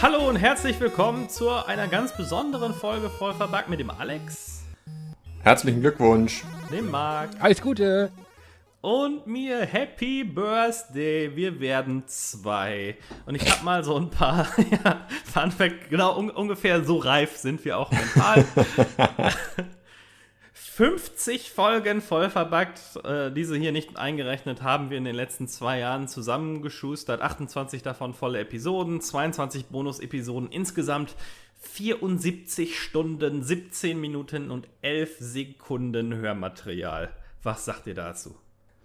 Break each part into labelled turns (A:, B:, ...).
A: Hallo und herzlich willkommen zu einer ganz besonderen Folge voll verbuggt mit dem Alex,
B: Herzlichen Glückwunsch.
A: dem Marc
C: Alles Gute.
A: Und mir. Happy Birthday! Wir werden zwei. Und ich habe mal so ein paar, ja, Fun Fact, genau un ungefähr so reif sind wir auch mental. 50 Folgen voll verbuggt, äh, diese hier nicht eingerechnet, haben wir in den letzten zwei Jahren zusammengeschustert. 28 davon volle Episoden, 22 Bonus-Episoden, insgesamt 74 Stunden, 17 Minuten und 11 Sekunden Hörmaterial. Was sagt ihr dazu?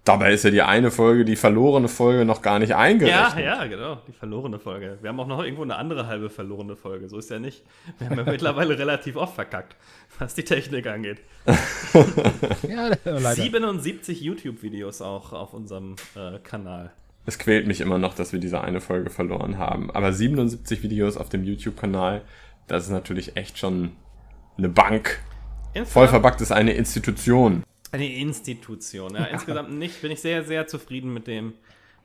B: Dabei ist ja die eine Folge, die verlorene Folge, noch gar nicht
A: Ja,
B: eingerechnet.
A: ja, genau, die verlorene Folge. Wir haben auch noch irgendwo eine andere halbe verlorene Folge, so ist ja nicht. Wir haben ja mittlerweile relativ oft verkackt, was die Technik angeht.
C: Ja, leider.
A: 77 YouTube-Videos auch auf unserem äh, Kanal.
B: Es quält mich immer noch, dass wir diese eine Folge verloren haben. Aber 77 Videos auf dem YouTube-Kanal, das ist natürlich echt schon eine Bank. Voll verbuggt ist eine Institution.
A: Eine Institution. Ja. Insgesamt nicht, bin ich sehr, sehr zufrieden mit dem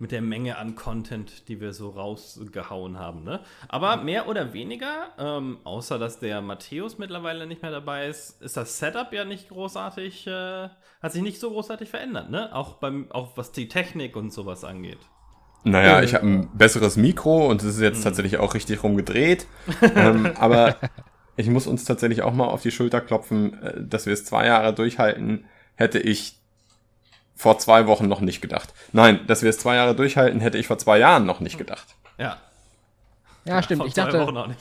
A: mit der Menge an Content, die wir so rausgehauen haben. Ne? Aber mehr oder weniger, ähm, außer dass der Matthäus mittlerweile nicht mehr dabei ist, ist das Setup ja nicht großartig, äh, hat sich nicht so großartig verändert, ne? Auch beim, auch was die Technik und sowas angeht.
B: Naja,
C: Äh.
B: ich habe ein besseres Mikro und es ist jetzt tatsächlich auch richtig rumgedreht. ähm, aber ich muss uns tatsächlich auch mal auf die Schulter klopfen, äh, dass wir es zwei Jahre durchhalten, hätte ich vor zwei Wochen noch nicht gedacht. Nein, dass wir es zwei Jahre durchhalten, hätte ich vor zwei Jahren noch nicht gedacht.
A: Ja,
C: Ja, stimmt.
A: vor
C: Ich
A: zwei
C: dachte,
A: Wochen auch nicht.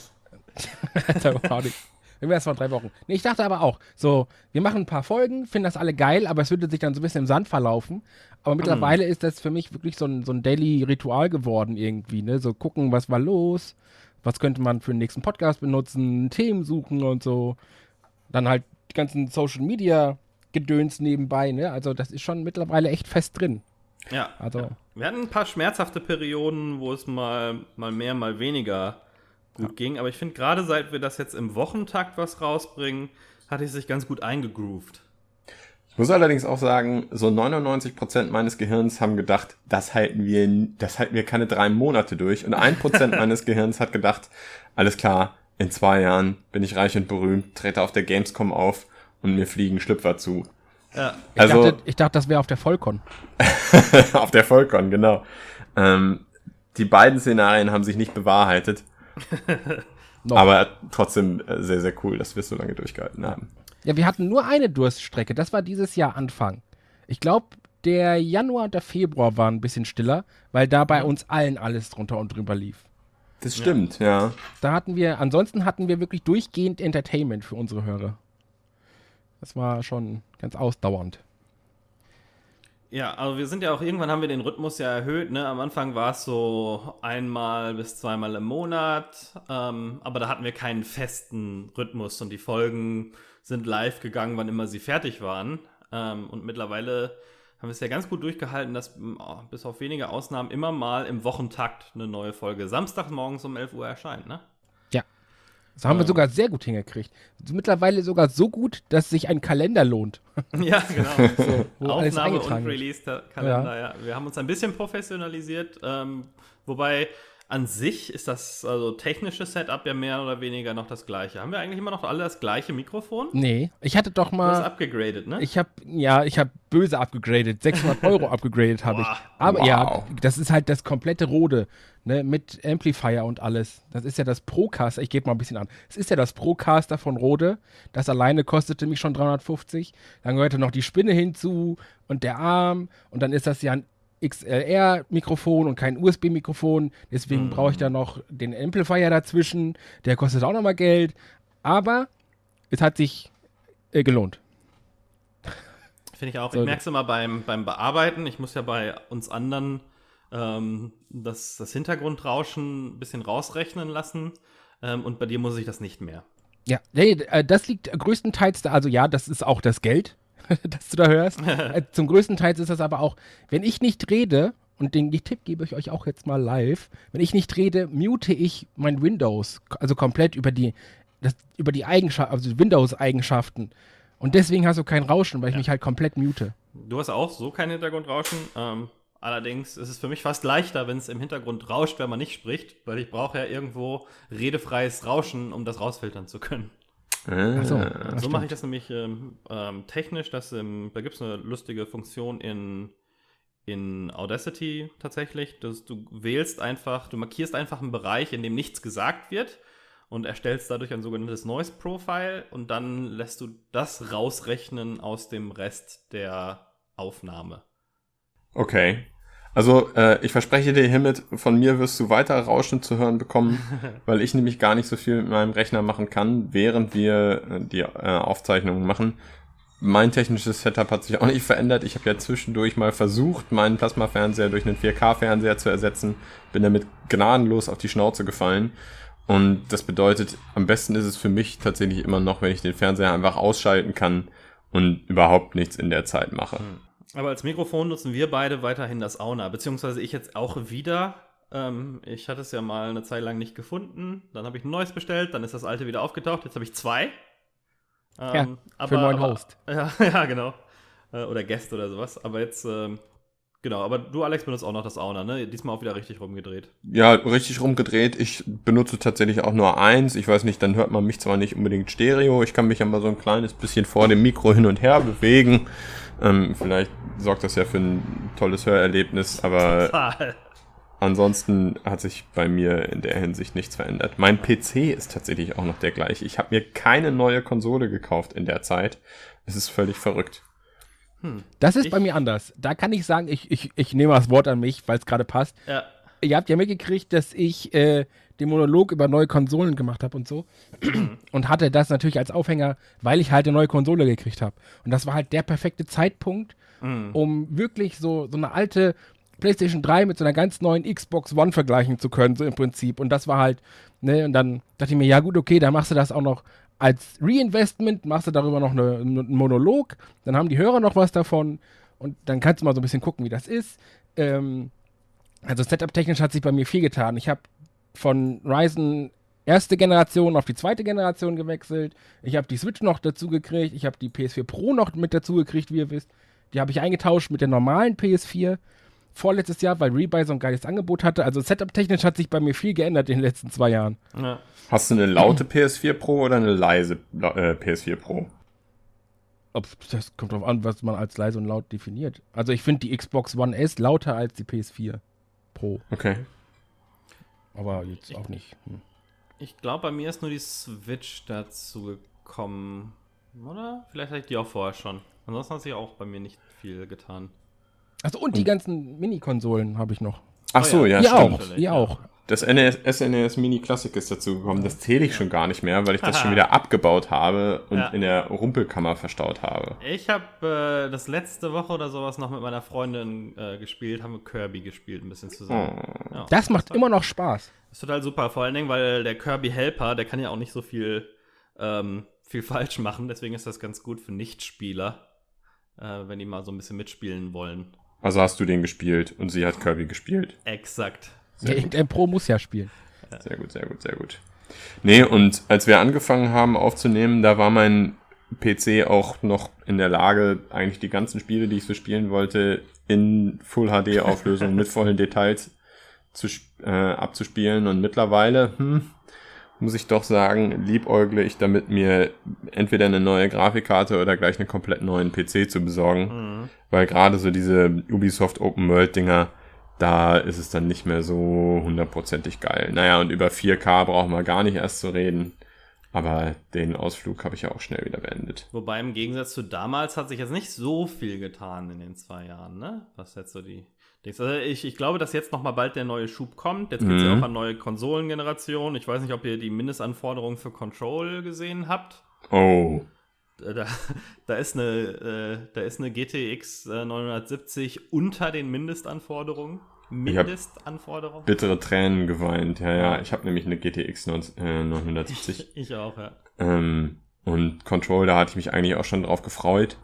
C: Auch nicht. Irgendwie erst vor drei Wochen. Nee, ich dachte aber auch, so, wir machen ein paar Folgen, finden das alle geil, aber es würde sich dann so ein bisschen im Sand verlaufen. Aber mittlerweile ist das für mich wirklich so ein, so ein Daily-Ritual geworden irgendwie, ne? So gucken, was war los, was könnte man für den nächsten Podcast benutzen, Themen suchen und so. Dann halt die ganzen Social-Media-Gedöns nebenbei, ne? Also das ist schon mittlerweile echt fest drin.
A: Ja,
C: Also-
A: ja. wir hatten ein paar schmerzhafte Perioden, wo es mal, mal mehr, mal weniger gut ging. Aber ich finde, gerade seit wir das jetzt im Wochentakt was rausbringen, hat es sich ganz gut eingegroovt.
B: Ich muss allerdings auch sagen, so 99% meines Gehirns haben gedacht, das halten wir, das halten wir keine drei Monate durch. Und 1% meines Gehirns hat gedacht, alles klar, in zwei Jahren bin ich reich und berühmt, trete auf der Gamescom auf und mir fliegen Schlüpfer zu.
A: Ja,
C: Ich,
B: Also-
C: dachte, ich dachte, das wäre auf der Vollcon.
B: auf der Volcon, genau. Ähm, die beiden Szenarien haben sich nicht bewahrheitet, aber trotzdem äh, sehr, sehr cool, dass wir es so lange durchgehalten haben.
C: Ja, wir hatten nur eine Durststrecke. Das war dieses Jahr Anfang. Ich glaube, der Januar und der Februar waren ein bisschen stiller, weil da bei uns allen alles drunter und drüber lief.
B: Das stimmt, ja.
C: Da hatten wir, ansonsten hatten wir wirklich durchgehend Entertainment für unsere Hörer. Das war schon ganz ausdauernd.
A: Ja, also wir sind ja auch, irgendwann haben wir den Rhythmus ja erhöht, ne? Am Anfang war es so einmal bis zweimal im Monat, ähm, aber da hatten wir keinen festen Rhythmus und die Folgen sind live gegangen, wann immer sie fertig waren. Ähm, und mittlerweile haben wir es ja ganz gut durchgehalten, dass oh, bis auf wenige Ausnahmen immer mal im Wochentakt eine neue Folge samstags morgens um 11 Uhr erscheint, ne?
C: Ja. Das haben wir sogar sehr gut hingekriegt. Mittlerweile sogar so gut, dass sich ein Kalender lohnt.
A: Ja, genau.
C: alles
A: Aufnahme und. Release-Kalender, ja. Wir haben uns ein bisschen professionalisiert, ähm, wobei an sich ist das also technische Setup ja mehr oder weniger noch das gleiche. Haben wir eigentlich immer noch alle das gleiche Mikrofon?
C: Nee, ich hatte doch
A: Du hast
C: mal.
A: abgegradet, ne?
C: Ich habe ja, ich habe böse abgegradet. 600 Euro abgegradet habe ich. Aber ja,
B: Wow.
C: das ist halt das komplette Rode, ne, mit Amplifier und alles. Das ist ja das Procaster. Ich gebe mal ein bisschen an. Es ist ja das Procaster von Rode. Das alleine kostete mich schon 350. Dann gehörte noch die Spinne hinzu und der Arm und dann ist das ja ein XLR-Mikrofon und kein USB-Mikrofon. Deswegen brauche ich da noch den Amplifier dazwischen. Der kostet auch nochmal Geld. Aber es hat sich äh, gelohnt.
A: Finde ich auch.
C: So,
A: ich merke es immer beim, beim Bearbeiten. Ich muss ja bei uns anderen ähm, das, das Hintergrundrauschen ein bisschen rausrechnen lassen. Ähm, und bei dir muss ich das nicht mehr.
C: Ja, nee, äh, das liegt größtenteils da, also ja, das ist auch das Geld, das du da hörst. äh, zum größten Teil ist das aber auch, wenn ich nicht rede, und den Tipp gebe ich euch auch jetzt mal live, wenn ich nicht rede, mute ich mein Windows, also komplett über die das, über die Eigenschaften, also Windows-Eigenschaften. Und deswegen hast du kein Rauschen, weil ich mich halt komplett mute.
A: Du hast auch so kein Hintergrundrauschen. Ähm, allerdings ist es für mich fast leichter, wenn es im Hintergrund rauscht, wenn man nicht spricht, weil ich brauche ja irgendwo redefreies Rauschen, um das rausfiltern zu können.
B: Ah,
C: so.
A: so mache ich das nämlich ähm, ähm, technisch, dass ähm, da gibt es eine lustige Funktion in, in Audacity tatsächlich, dass du wählst einfach, du markierst einfach einen Bereich, in dem nichts gesagt wird und erstellst dadurch ein sogenanntes Noise Profile und dann lässt du das rausrechnen aus dem Rest der Aufnahme.
B: Okay. Also, äh, ich verspreche dir hiermit, von mir wirst du weiter Rauschen zu hören bekommen, weil ich nämlich gar nicht so viel mit meinem Rechner machen kann, während wir äh, die äh, Aufzeichnungen machen. Mein technisches Setup hat sich auch nicht verändert. Ich habe ja zwischendurch mal versucht, meinen Plasma-Fernseher durch einen 4K-Fernseher zu ersetzen, bin damit gnadenlos auf die Schnauze gefallen. Und das bedeutet, am besten ist es für mich tatsächlich immer noch, wenn ich den Fernseher einfach ausschalten kann und überhaupt nichts in der Zeit mache.
A: Hm. Aber als Mikrofon nutzen wir beide weiterhin das Auna, beziehungsweise ich jetzt auch wieder. Ähm, ich hatte es ja mal eine Zeit lang nicht gefunden. Dann habe ich ein neues bestellt, dann ist das alte wieder aufgetaucht. Jetzt habe ich zwei.
C: Ähm, ja, aber, für einen neuen Host.
A: Ja, ja, genau. Äh, oder Guest oder sowas. Aber jetzt, ähm, genau. Aber du, Alex, benutzt auch noch das Auna, ne? Diesmal auch wieder richtig rumgedreht.
B: Ja, richtig rumgedreht. Ich benutze tatsächlich auch nur eins. Ich weiß nicht, dann hört man mich zwar nicht unbedingt Stereo. Ich kann mich aber so ein kleines bisschen vor dem Mikro hin und her bewegen. Ähm, vielleicht sorgt das ja für ein tolles Hörerlebnis, aber Total. ansonsten hat sich bei mir in der Hinsicht nichts verändert. Mein PC ist tatsächlich auch noch der gleiche. Ich habe mir keine neue Konsole gekauft in der Zeit. Es ist völlig verrückt.
C: Hm. Das ist ich, bei mir anders. Da kann ich sagen, ich, ich, ich nehme das Wort an mich, weil es gerade passt. Ja. Ihr habt ja mitgekriegt, dass ich äh, den Monolog über neue Konsolen gemacht habe und so. und hatte das natürlich als Aufhänger, weil ich halt eine neue Konsole gekriegt habe. Und das war halt der perfekte Zeitpunkt, mhm. um wirklich so, so eine alte PlayStation 3 mit so einer ganz neuen Xbox One vergleichen zu können, so im Prinzip. Und das war halt, ne, und dann dachte ich mir, ja gut, okay, dann machst du das auch noch als Reinvestment, machst du darüber noch eine, einen Monolog, dann haben die Hörer noch was davon und dann kannst du mal so ein bisschen gucken, wie das ist. Ähm, also Setup-technisch hat sich bei mir viel getan. Ich habe von Ryzen erste Generation auf die zweite Generation gewechselt. Ich habe die Switch noch dazu gekriegt. Ich habe die PS4 Pro noch mit dazu gekriegt, wie ihr wisst. Die habe ich eingetauscht mit der normalen PS4 vorletztes Jahr, weil Rebuy so ein geiles Angebot hatte. Also Setup-technisch hat sich bei mir viel geändert in den letzten zwei Jahren. Ja.
B: Hast du eine laute PS4 Pro oder eine leise äh, PS4 Pro?
C: Das kommt drauf an, was man als leise und laut definiert. Also ich finde die Xbox One S lauter als die PS4 Pro.
B: Okay.
C: Aber jetzt auch nicht. Hm.
A: Ich glaube, bei mir ist nur die Switch dazu gekommen. Oder? Vielleicht hatte ich die auch vorher schon. Ansonsten hat sich auch bei mir nicht viel getan.
C: Achso, und, und die ganzen Mini-Konsolen habe ich noch.
B: Ach so, ja,
C: ja
B: stimmt.
C: Auch, die auch.
B: Das NES, SNES Mini Classic ist dazu gekommen. Das zähle ich schon gar nicht mehr, weil ich das schon wieder abgebaut habe und ja. in der Rumpelkammer verstaut habe.
A: Ich habe äh, das letzte Woche oder sowas noch mit meiner Freundin äh, gespielt, haben wir Kirby gespielt, ein bisschen zusammen.
C: Oh. Ja, das macht das immer noch Spaß.
A: Das ist total super, vor allen Dingen, weil der Kirby Helper, der kann ja auch nicht so viel, ähm, viel falsch machen. Deswegen ist das ganz gut für Nichtspieler, äh, wenn die mal so ein bisschen mitspielen wollen.
B: Also hast du den gespielt und sie hat Kirby gespielt.
A: Exakt.
C: Ja, irgendein Pro muss ja spielen.
B: Sehr gut, sehr gut, sehr gut. Nee, und als wir angefangen haben aufzunehmen, da war mein PC auch noch in der Lage, eigentlich die ganzen Spiele, die ich so spielen wollte, in Full HD Auflösung mit vollen Details zu, äh, abzuspielen. Und mittlerweile, hm, muss ich doch sagen, liebäugle ich damit, mir entweder eine neue Grafikkarte oder gleich einen komplett neuen PC zu besorgen. Mhm. Weil gerade so diese Ubisoft Open World Dinger, da ist es dann nicht mehr so hundertprozentig geil. Naja, und über 4K brauchen wir gar nicht erst zu reden. Aber den Ausflug habe ich ja auch schnell wieder beendet.
A: Wobei im Gegensatz zu damals hat sich jetzt nicht so viel getan in den zwei Jahren, ne? Was jetzt so die. Also ich, ich glaube, dass jetzt noch mal bald der neue Schub kommt. Jetzt gibt es mhm. ja auch eine neue Konsolengeneration. Ich weiß nicht, ob ihr die Mindestanforderungen für Control gesehen habt.
B: Oh.
A: Da, da, ist eine, äh, da ist eine GTX 970 äh, unter den Mindestanforderungen.
B: Mindestanforderungen. bittere Tränen geweint. Ja, ja. Ich habe nämlich eine GTX 970.
A: Ich, ich auch, ja.
B: Ähm, und Control, da hatte ich mich eigentlich auch schon drauf gefreut.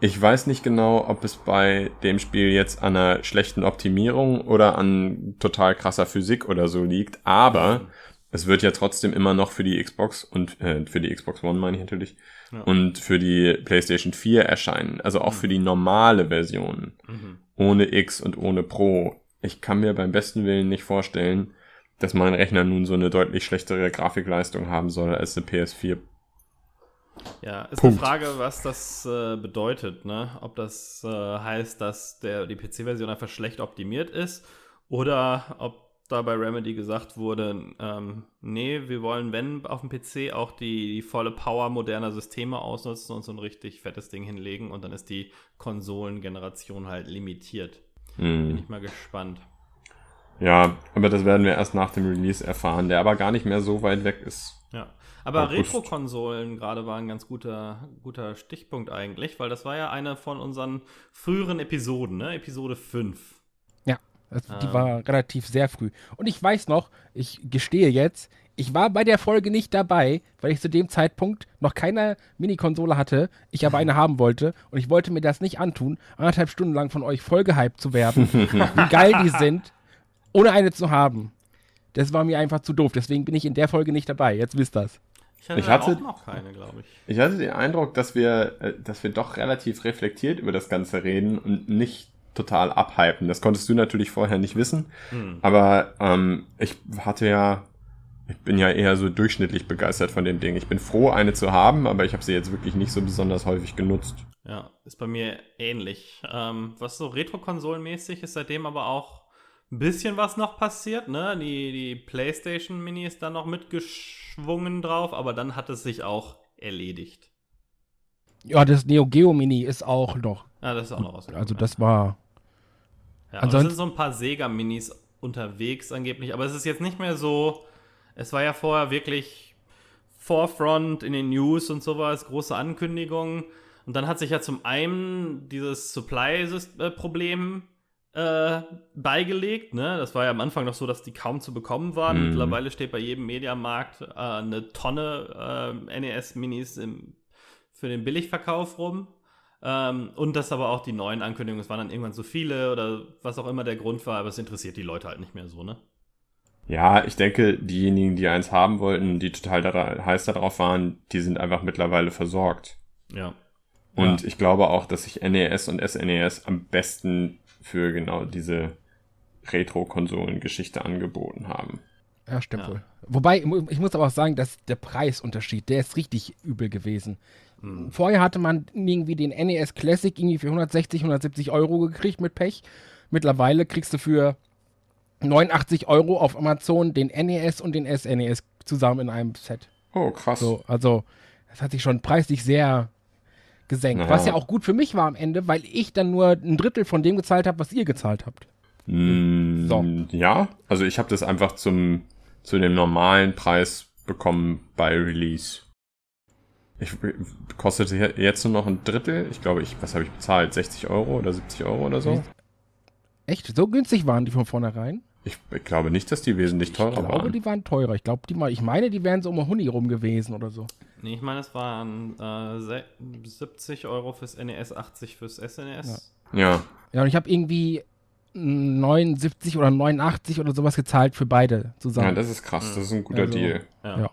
B: Ich weiß nicht genau, ob es bei dem Spiel jetzt an einer schlechten Optimierung oder an total krasser Physik oder so liegt, aber es wird ja trotzdem immer noch für die Xbox und äh, für die Xbox One meine ich natürlich
A: Ja.
B: und für die PlayStation 4 erscheinen. Also auch für die normale Version.
A: Mhm.
B: Ohne X und ohne Pro. Ich kann mir beim besten Willen nicht vorstellen, dass mein Rechner nun so eine deutlich schlechtere Grafikleistung haben soll als eine PS4.
A: Ja, ist
B: Punkt.
A: eine Frage, was das äh, bedeutet, ne? Ob das äh, heißt, dass der, die PC-Version einfach schlecht optimiert ist oder ob da bei Remedy gesagt wurde, ähm, nee, wir wollen, wenn auf dem PC auch die, die volle Power moderner Systeme ausnutzen und so ein richtig fettes Ding hinlegen und dann ist die Konsolengeneration halt limitiert. Bin
B: Hm.
A: ich mal gespannt.
B: Ja, aber das werden wir erst nach dem Release erfahren, der aber gar nicht mehr so weit weg ist.
A: Ja, aber. Retro-Konsolen gerade war ein ganz guter, guter Stichpunkt eigentlich, weil das war ja eine von unseren früheren Episoden, ne? Episode 5.
C: Also die
A: Ähm.
C: war relativ sehr früh. Und ich weiß noch, ich gestehe jetzt, ich war bei der Folge nicht dabei, weil ich zu dem Zeitpunkt noch keine Minikonsole hatte, ich aber eine haben wollte und ich wollte mir das nicht antun, anderthalb Stunden lang von euch voll gehypt zu werden, wie geil die sind, ohne eine zu haben. Das war mir einfach zu doof, deswegen bin ich in der Folge nicht dabei, jetzt wisst das.
A: Ich hatte,
B: Ich hatte-
A: auch noch keine, glaube ich.
B: Ich hatte den Eindruck, dass wir, äh, dass wir doch relativ reflektiert über das Ganze reden und nicht total abhypen. Das konntest du natürlich vorher nicht wissen,
A: Hm.
B: aber ähm, ich hatte ja, ich bin ja eher so durchschnittlich begeistert von dem Ding. Ich bin froh, eine zu haben, aber ich habe sie jetzt wirklich nicht so besonders häufig genutzt.
A: Ja, ist bei mir ähnlich. Ähm, was so Retro-Konsolenmäßig ist seitdem aber auch ein bisschen was noch passiert, ne? Die, die PlayStation Mini ist dann noch mitgeschwungen drauf, aber dann hat es sich auch erledigt.
C: Ja, das Neo Geo Mini ist auch noch,
A: Ja, das ist auch noch rausgekommen.
C: also das war,
A: Ja, es
C: Ansonsten-
A: sind so ein paar Sega-Minis unterwegs angeblich, aber es ist jetzt nicht mehr so. Es war ja vorher wirklich Forefront in den News und sowas, große Ankündigungen. Und dann hat sich ja zum einen dieses Supply-Problem äh, beigelegt. Ne? Das war ja am Anfang noch so, dass die kaum zu bekommen waren.
B: Mhm.
A: Mittlerweile steht bei jedem Mediamarkt äh, eine Tonne äh, NES-Minis für den Billigverkauf rum. Ähm, und dass aber auch die neuen Ankündigungen, es waren dann irgendwann so viele oder was auch immer der Grund war, aber es interessiert die Leute halt nicht mehr so, ne?
B: Ja, ich denke, diejenigen, die eins haben wollten, die total da, heiß darauf waren, die sind einfach mittlerweile versorgt.
A: Ja.
B: Und ich glaube auch, dass sich NES und SNES am besten für genau diese Retro-Konsolen-Geschichte angeboten haben.
C: ja, stimmt
A: Ja.
C: wohl. Wobei, ich muss aber auch sagen, dass der Preisunterschied, der ist richtig übel gewesen.
A: Hm.
C: Vorher hatte man irgendwie den NES Classic irgendwie für 160, 170 Euro gekriegt mit Pech. Mittlerweile kriegst du für 89 Euro auf Amazon den NES und den SNES zusammen in einem Set.
B: Oh, krass.
C: So, also, das hat sich schon preislich sehr gesenkt.
B: Ja.
C: Was ja auch gut für mich war am Ende, weil ich dann nur ein Drittel von dem gezahlt habe, was ihr gezahlt habt.
B: Mm,
C: So.
B: Ja, also ich habe das einfach zum zu dem normalen Preis bekommen bei Release. Ich kostete je- jetzt nur noch ein Drittel. Ich glaube, ich, was habe ich bezahlt? 60 Euro oder 70 Euro oder so?
C: Echt? So günstig waren die von vornherein?
B: Ich, ich glaube nicht, dass die wesentlich
C: Ich
B: teurer
C: glaube,
B: waren.
C: die waren teurer. Ich glaube, die mal, ich meine, die wären so um Huni rum gewesen oder so.
A: Nee, ich meine, es waren äh, se- 70 Euro fürs NES, 80 fürs SNES.
B: Ja,
C: Ja, und ich habe irgendwie 79 oder 89 oder sowas gezahlt für beide
B: ja,
C: zusammen.
B: das ist krass. Das ist ein guter
C: Also-
B: Deal.
A: Ja.
C: Ja.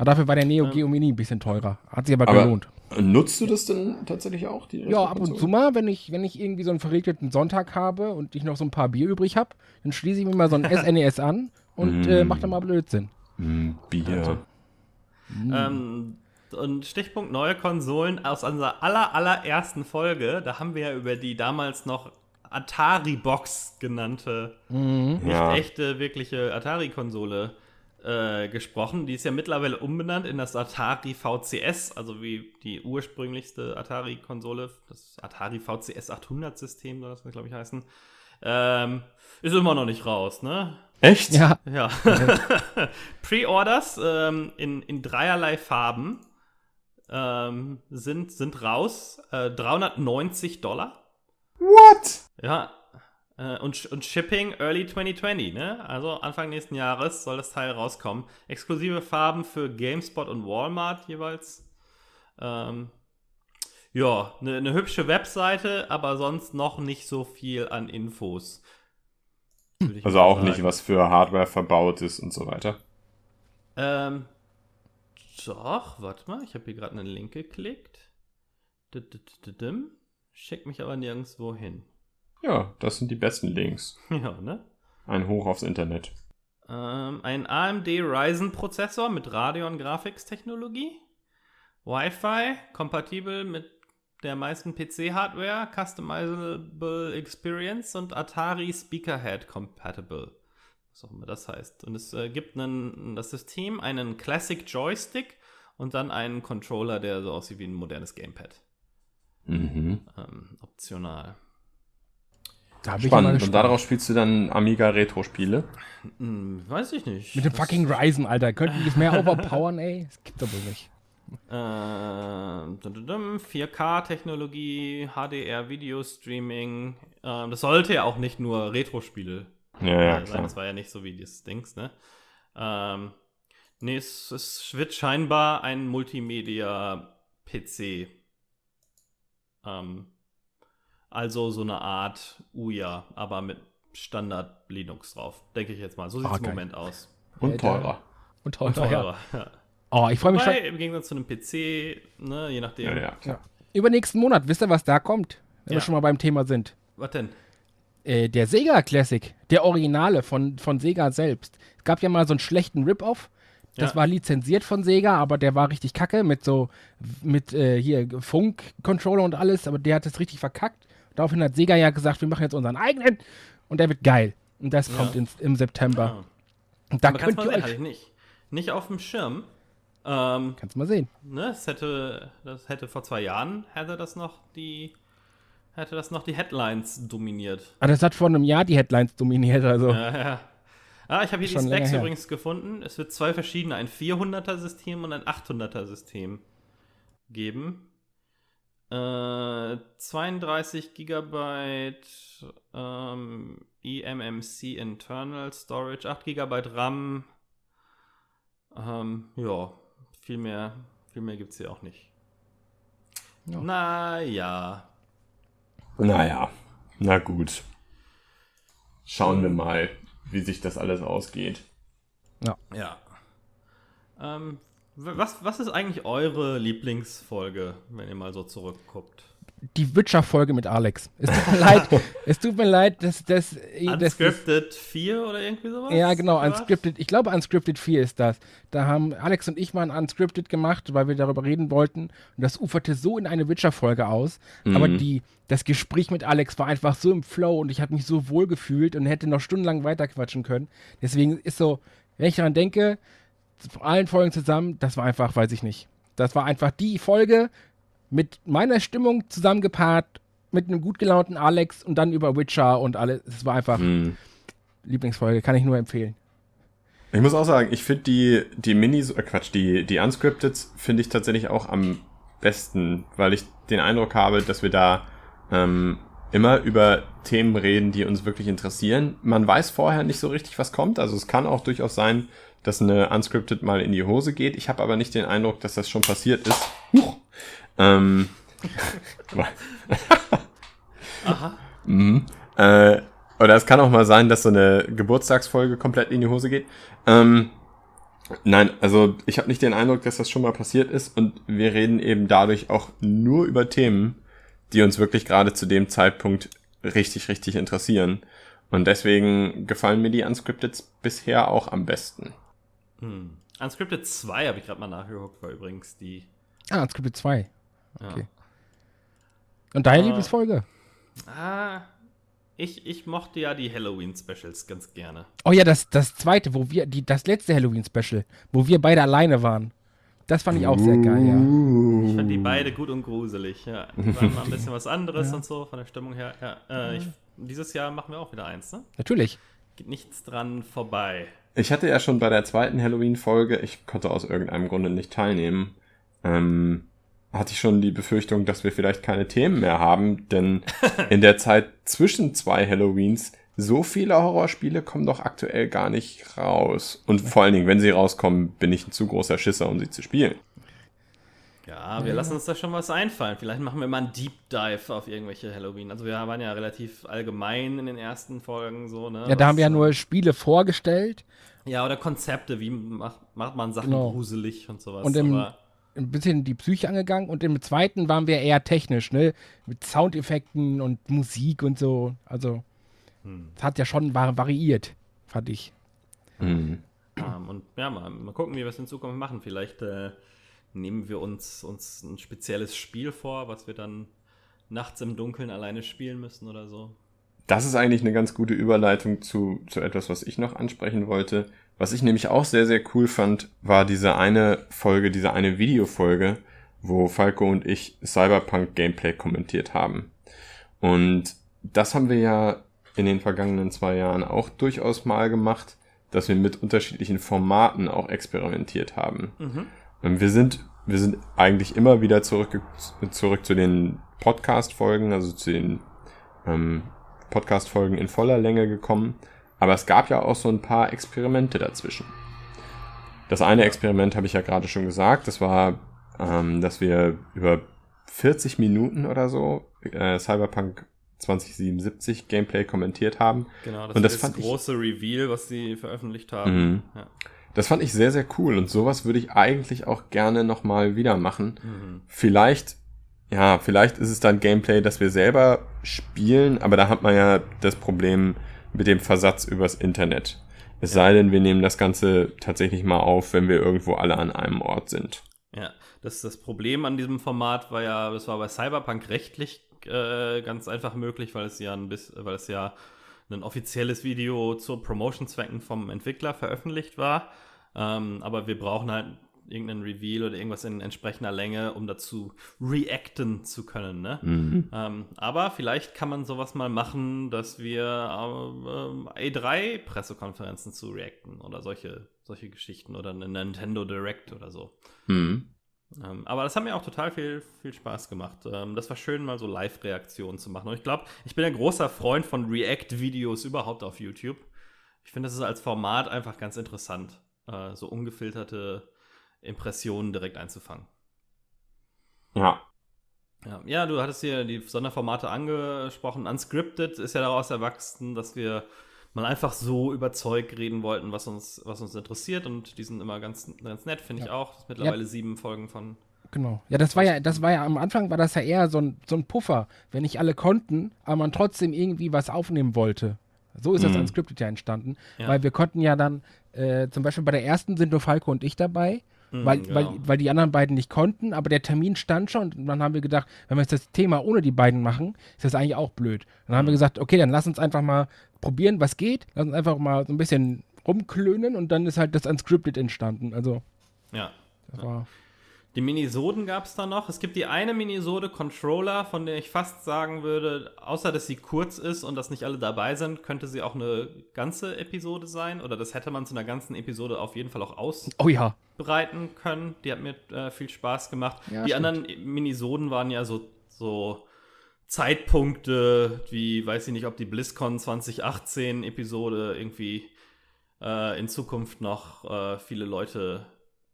C: Aber dafür war der Neo. Geo Mini ein bisschen teurer. Hat sich aber,
B: Aber-
C: gelohnt.
B: Nutzt du das denn tatsächlich auch? Die
C: Ja, ab und zu mal, wenn ich, wenn ich irgendwie so einen verregneten Sonntag habe und ich noch so ein paar Bier übrig habe, dann schließe ich mir mal so ein SNES an und äh,
B: Mm.
C: mach dann mal Blödsinn.
B: Mm, Bier.
A: Ähm, und Stichpunkt neue Konsolen aus unserer aller, allerersten Folge, da haben wir ja über die damals noch Atari-Box genannte, nicht
B: Ja.
A: echte, wirkliche Atari-Konsole äh, gesprochen. Die ist ja mittlerweile umbenannt in das Atari VCS, also wie die ursprünglichste Atari-Konsole, das Atari VCS 800-System soll das, glaube ich, heißen. Ähm, ist immer noch nicht raus, ne?
B: Echt?
C: Ja,
A: Ja. Pre-Orders ähm, in, in dreierlei Farben ähm, sind, sind raus. Äh, 390 Dollar.
B: What?
A: Ja. Äh, und, und Shipping Early 2020, ne? Also Anfang nächsten Jahres soll das Teil rauskommen. Exklusive Farben für GameSpot und Walmart jeweils. Ähm, ja, eine ne hübsche Webseite, aber sonst noch nicht so viel an Infos.
B: Also auch sagen. nicht, was für Hardware verbaut ist und so weiter.
A: Ähm, doch, warte mal, ich habe hier gerade einen Link geklickt. Schick mich aber nirgendwo hin.
B: Ja, das sind die besten Links.
A: Ja, ne?
B: Ein Hoch aufs Internet.
A: Ähm, ein AMD Ryzen Prozessor mit Radeon Graphics Technologie. Wi-Fi, kompatibel mit der meisten PC-Hardware, Customizable Experience und Atari Speakerhead Compatible. Was auch immer das heißt. Und es äh, gibt einen, das System einen Classic Joystick und dann einen Controller, der so aussieht wie ein modernes Gamepad.
B: Mhm.
A: Ähm, optional.
B: Da Spannend. Und darauf spielst du dann Amiga Retro-Spiele?
A: Hm, weiß ich nicht.
C: Mit dem fucking Ryzen, Alter. Könnten die es mehr overpowern, ey? Das gibt doch wohl nicht.
A: Äh, 4K-Technologie, HDR-Video-Streaming. Äh, das sollte ja auch nicht nur Retro-Spiele
B: ja, ja,
A: sein. Das war ja nicht so wie das Dings, ne? Ähm, nee, es, es wird scheinbar ein Multimedia-PC. Ähm, also so eine Art Uja, aber mit Standard Linux drauf. Denke ich jetzt mal. So sieht es okay. im Moment aus.
B: Und teurer.
C: Und teurer, Und teurer ja. Oh, ich freue mich schon.
A: Im Gegensatz zu einem PC, ne, je nachdem.
B: Ja, ja.
C: Über nächsten Monat, wisst ihr, was da kommt? Wenn wir schon mal beim Thema sind.
A: Was denn?
C: Äh, der Sega Classic, der Originale von, von Sega selbst. Es gab ja mal so einen schlechten Rip-Off. Das ja. war lizenziert von Sega, aber der war richtig kacke mit so, mit äh, hier Funk-Controller und alles, aber der hat es richtig verkackt. Daraufhin hat Sega ja gesagt, wir machen jetzt unseren eigenen und der wird geil. Und das ja. kommt ins, im September.
A: Ja. Und da könnt ihr euch... Halt nicht, nicht auf dem Schirm.
C: Ähm, Kannst mal sehen.
A: Ne, das hätte, das hätte vor zwei Jahren hätte das noch die hätte das noch die Headlines dominiert.
C: Ah, das hat vor einem Jahr die Headlines dominiert, also.
A: Ja, ja. Ah, ich habe hier die Specs übrigens gefunden. Es wird zwei verschiedene, ein 400er System und ein 800er System geben. Äh, 32 GB ähm, eMMC Internal Storage, 8 GB RAM. Ähm, ja, viel mehr, viel mehr gibt es hier auch nicht. Ja. Naja.
B: Naja, na gut. Schauen wir mal, wie sich das alles ausgeht.
A: Ja. Ja. Ähm, was, was ist eigentlich eure Lieblingsfolge, wenn ihr mal so zurückguckt?
C: Die Witcher-Folge mit Alex. Es tut mir leid, es tut mir leid, dass das.
A: Unscripted das, 4 oder irgendwie sowas?
C: Ja, genau, Unscripted. Ich glaube, Unscripted 4 ist das. Da haben Alex und ich mal ein Unscripted gemacht, weil wir darüber reden wollten. Und das uferte so in eine Witcher-Folge aus. Mhm. Aber die, das Gespräch mit Alex war einfach so im Flow und ich habe mich so wohl gefühlt und hätte noch stundenlang weiterquatschen können. Deswegen ist so, wenn ich daran denke, allen Folgen zusammen, das war einfach, weiß ich nicht. Das war einfach die Folge mit meiner Stimmung zusammengepaart, mit einem gut gelaunten Alex und dann über Witcher und alles. Es war einfach hm. Lieblingsfolge, kann ich nur empfehlen.
B: Ich muss auch sagen, ich finde die, die Minis, äh Quatsch, die, die Unscripted finde ich tatsächlich auch am besten, weil ich den Eindruck habe, dass wir da ähm, immer über Themen reden, die uns wirklich interessieren. Man weiß vorher nicht so richtig, was kommt. Also es kann auch durchaus sein, dass eine Unscripted mal in die Hose geht. Ich habe aber nicht den Eindruck, dass das schon passiert ist. Huch. Ähm. Aha. mhm. Äh, oder es kann auch mal sein, dass so eine Geburtstagsfolge komplett in die Hose geht. Ähm, nein, also ich habe nicht den Eindruck, dass das schon mal passiert ist und wir reden eben dadurch auch nur über Themen, die uns wirklich gerade zu dem Zeitpunkt richtig, richtig interessieren. Und deswegen gefallen mir die Unscripted bisher auch am besten.
A: Hm. Unscripted 2 habe ich gerade mal nachgeguckt, war übrigens die.
C: Ah, Unscripted 2. Okay. Ja. Und deine uh, Lieblingsfolge?
A: Ah, ich, ich mochte ja die Halloween-Specials ganz gerne.
C: Oh ja, das, das zweite, wo wir, die, das letzte Halloween-Special, wo wir beide alleine waren. Das fand ich auch sehr geil, ja.
A: Ich fand die beide gut und gruselig, ja. Die waren mal ein bisschen was anderes ja. und so, von der Stimmung her. Ja, äh, ich, dieses Jahr machen wir auch wieder eins, ne?
C: Natürlich.
A: Geht nichts dran vorbei.
B: Ich hatte ja schon bei der zweiten Halloween-Folge, ich konnte aus irgendeinem Grunde nicht teilnehmen, ähm, hatte ich schon die Befürchtung, dass wir vielleicht keine Themen mehr haben, denn in der Zeit zwischen zwei Halloweens so viele Horrorspiele kommen doch aktuell gar nicht raus. Und vor allen Dingen, wenn sie rauskommen, bin ich ein zu großer Schisser, um sie zu spielen.
A: Ja, wir ja. lassen uns da schon was einfallen. Vielleicht machen wir mal einen Deep Dive auf irgendwelche Halloween. Also wir waren ja relativ allgemein in den ersten Folgen so, ne?
C: Ja, da was, haben wir ja nur Spiele vorgestellt.
A: Ja, oder Konzepte, wie macht, macht man Sachen genau. gruselig und sowas.
C: Und im, ein bisschen die Psyche angegangen und im zweiten waren wir eher technisch, ne? Mit Soundeffekten und Musik und so. Also, hm. es hat ja schon variiert, fand ich.
A: Mhm. Um, ähm, und ja, mal, mal gucken, wie wir es in Zukunft machen. Vielleicht äh, nehmen wir uns, uns ein spezielles Spiel vor, was wir dann nachts im Dunkeln alleine spielen müssen oder so.
B: Das ist eigentlich eine ganz gute Überleitung zu, zu etwas, was ich noch ansprechen wollte. Was ich nämlich auch sehr, sehr cool fand, war diese eine Folge, diese eine Videofolge, wo Falco und ich Cyberpunk Gameplay kommentiert haben. Und das haben wir ja in den vergangenen zwei Jahren auch durchaus mal gemacht, dass wir mit unterschiedlichen Formaten auch experimentiert haben. Mhm. Wir sind, wir sind eigentlich immer wieder zurück, zurück zu den Podcast-Folgen, also zu den ähm, Podcast-Folgen in voller Länge gekommen. Aber es gab ja auch so ein paar Experimente dazwischen. Das eine Experiment habe ich ja gerade schon gesagt. Das war, ähm, dass wir über 40 Minuten oder so äh, Cyberpunk 2077 Gameplay kommentiert haben.
A: Genau, das, und das ist das große Reveal, was sie veröffentlicht haben. Mhm. Ja.
B: Das fand ich sehr, sehr cool und sowas würde ich eigentlich auch gerne nochmal wieder machen. Mhm. Vielleicht ja, vielleicht ist es dann Gameplay, das wir selber spielen, aber da hat man ja das Problem mit dem Versatz übers Internet. Es ja. sei denn, wir nehmen das Ganze tatsächlich mal auf, wenn wir irgendwo alle an einem Ort sind.
A: Ja, das, das Problem an diesem Format war ja, das war bei Cyberpunk rechtlich äh, ganz einfach möglich, weil es ja ein bisschen, weil es ja ein offizielles Video zu Promotion-Zwecken vom Entwickler veröffentlicht war. Ähm, aber wir brauchen halt irgendein Reveal oder irgendwas in entsprechender Länge, um dazu reacten zu können. Ne? Mhm. Ähm, aber vielleicht kann man sowas mal machen, dass wir äh, A3-Pressekonferenzen zu reacten oder solche, solche Geschichten oder eine Nintendo Direct oder so. Mhm. Ähm, aber das hat mir auch total viel, viel Spaß gemacht. Ähm, das war schön, mal so Live-Reaktionen zu machen. Und ich glaube, ich bin ein großer Freund von React-Videos überhaupt auf YouTube. Ich finde, das ist als Format einfach ganz interessant. Äh, so ungefilterte Impressionen direkt einzufangen.
B: Ja.
A: ja. Ja, du hattest hier die Sonderformate angesprochen. Unscripted ist ja daraus erwachsen, dass wir mal einfach so über Zeug reden wollten, was uns, was uns interessiert. Und die sind immer ganz, ganz nett, finde ja. ich auch. Mittlerweile ja. sieben Folgen von.
C: Genau. Ja, das war ja, das war ja am Anfang war das ja eher so ein, so ein Puffer, wenn nicht alle konnten, aber man trotzdem irgendwie was aufnehmen wollte. So ist mhm. das Unscripted ja entstanden. Ja. Weil wir konnten ja dann, äh, zum Beispiel bei der ersten sind nur Falco und ich dabei. Mhm, weil, genau. weil, weil die anderen beiden nicht konnten, aber der Termin stand schon und dann haben wir gedacht, wenn wir jetzt das Thema ohne die beiden machen, ist das eigentlich auch blöd. Dann mhm. haben wir mhm. gesagt, okay, dann lass uns einfach mal probieren, was geht, lass uns einfach mal so ein bisschen rumklönen und dann ist halt das Unscripted entstanden. Also,
A: ja. Das war die Minisoden gab es da noch. Es gibt die eine Minisode Controller, von der ich fast sagen würde, außer dass sie kurz ist und dass nicht alle dabei sind, könnte sie auch eine ganze Episode sein. Oder das hätte man zu einer ganzen Episode auf jeden Fall auch ausbreiten oh ja. können. Die hat mir äh, viel Spaß gemacht. Ja, die stimmt. anderen Minisoden waren ja so, so Zeitpunkte, wie, weiß ich nicht, ob die BlizzCon 2018 Episode irgendwie äh, in Zukunft noch äh, viele Leute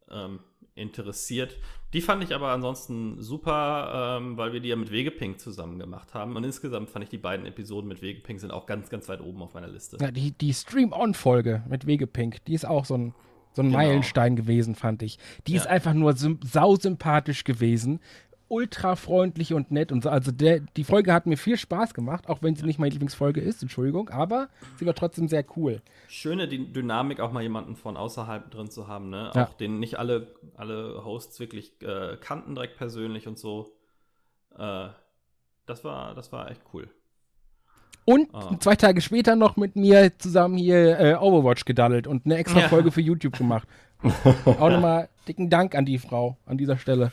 A: ähm, interessiert. Die fand ich aber ansonsten super, ähm, weil wir die ja mit Wegepink zusammen gemacht haben. Und insgesamt fand ich die beiden Episoden mit Wegepink sind auch ganz, ganz weit oben auf meiner Liste.
C: Ja, die, die Stream-On-Folge mit Wegepink, die ist auch so ein, so ein genau. Meilenstein gewesen, fand ich. Die ja. ist einfach nur sausympathisch gewesen ultra freundlich und nett und so. Also der, die Folge hat mir viel Spaß gemacht, auch wenn sie nicht meine Lieblingsfolge ist, Entschuldigung, aber sie war trotzdem sehr cool.
A: Schöne die Dynamik, auch mal jemanden von außerhalb drin zu haben, ne? Ja. Auch den nicht alle, alle Hosts wirklich äh, kannten direkt persönlich und so. Äh, das war, das war echt cool.
C: Und oh. zwei Tage später noch mit mir zusammen hier äh, Overwatch gedaddelt und eine extra Folge ja. für YouTube gemacht. auch nochmal dicken Dank an die Frau an dieser Stelle.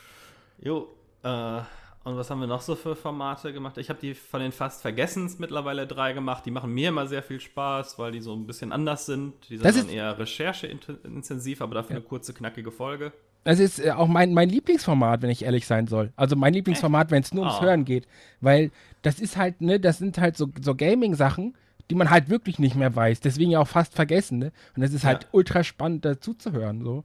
A: Jo, äh, und was haben wir noch so für Formate gemacht? Ich habe die von den fast Vergessens mittlerweile drei gemacht. Die machen mir immer sehr viel Spaß, weil die so ein bisschen anders sind. Die sind das dann eher rechercheintensiv, aber dafür ja. eine kurze, knackige Folge.
C: Das ist äh, auch mein, mein Lieblingsformat, wenn ich ehrlich sein soll. Also mein Lieblingsformat, wenn es nur ums oh. Hören geht. Weil das ist halt, ne, das sind halt so, so Gaming-Sachen, die man halt wirklich nicht mehr weiß. Deswegen ja auch fast vergessen, ne? Und das ist halt ultra spannend, dazu zu hören. So.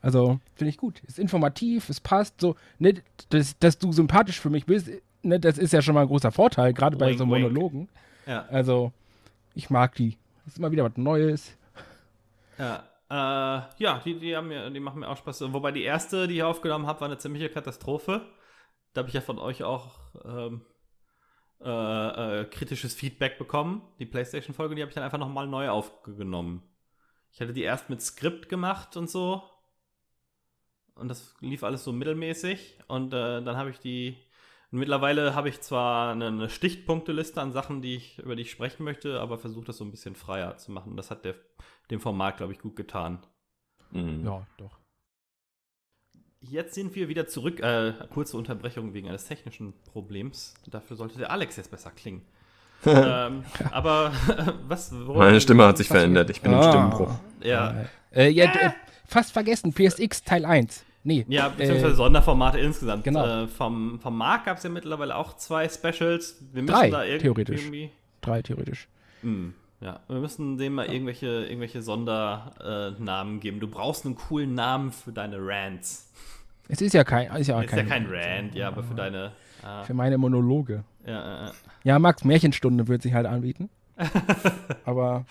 C: Also, finde ich gut. Ist informativ, es passt so. Ne, dass, dass du sympathisch für mich bist, ne, das ist ja schon mal ein großer Vorteil, gerade bei
A: Wink,
C: so. Monologen.
A: Ja.
C: Also, ich mag die. Ist immer wieder was Neues.
A: Ja, äh, ja die, die, haben mir, die machen mir auch Spaß. Wobei die erste, die ich aufgenommen habe, war eine ziemliche Katastrophe. Da habe ich ja von euch auch ähm, äh, äh, kritisches Feedback bekommen. Die PlayStation-Folge, die habe ich dann einfach nochmal neu aufgenommen. Ich hatte die erst mit Skript gemacht und so. Und das lief alles so mittelmäßig. Und äh, dann habe ich die. Mittlerweile habe ich zwar eine, eine Stichpunkteliste an Sachen, die ich, über die ich sprechen möchte, aber versuche das so ein bisschen freier zu machen. Das hat der, dem Format, glaube ich, gut getan.
B: Mhm.
C: Ja, doch.
A: Jetzt sind wir wieder zurück. Äh, kurze Unterbrechung wegen eines technischen Problems. Dafür sollte der Alex jetzt besser klingen. ähm, aber was?
B: Meine Stimme hat sich verändert. Ich bin im
C: Ah.
B: Stimmbruch.
A: Ja,
C: Äh, ja, äh, fast vergessen, PSX Teil 1. Nee.
A: ja beziehungsweise
C: äh,
A: Sonderformate insgesamt.
C: genau.
A: Äh, vom, vom Markt gab es ja mittlerweile auch zwei Specials. Wir müssen
C: Drei,
A: da irgendwie,
C: theoretisch.
A: irgendwie
C: drei theoretisch.
A: Hm, ja, wir müssen dem mal irgendwelche, irgendwelche Sondernamen äh, geben. Du brauchst einen coolen Namen für deine Rants.
C: Es ist ja kein, ist ja,
A: Ist
C: kein,
A: ja kein Rant, ja, aber für deine. ah,
C: Für meine Monologe.
A: ja, äh, äh.
C: Ja, Max, Märchenstunde wird sich halt anbieten. Aber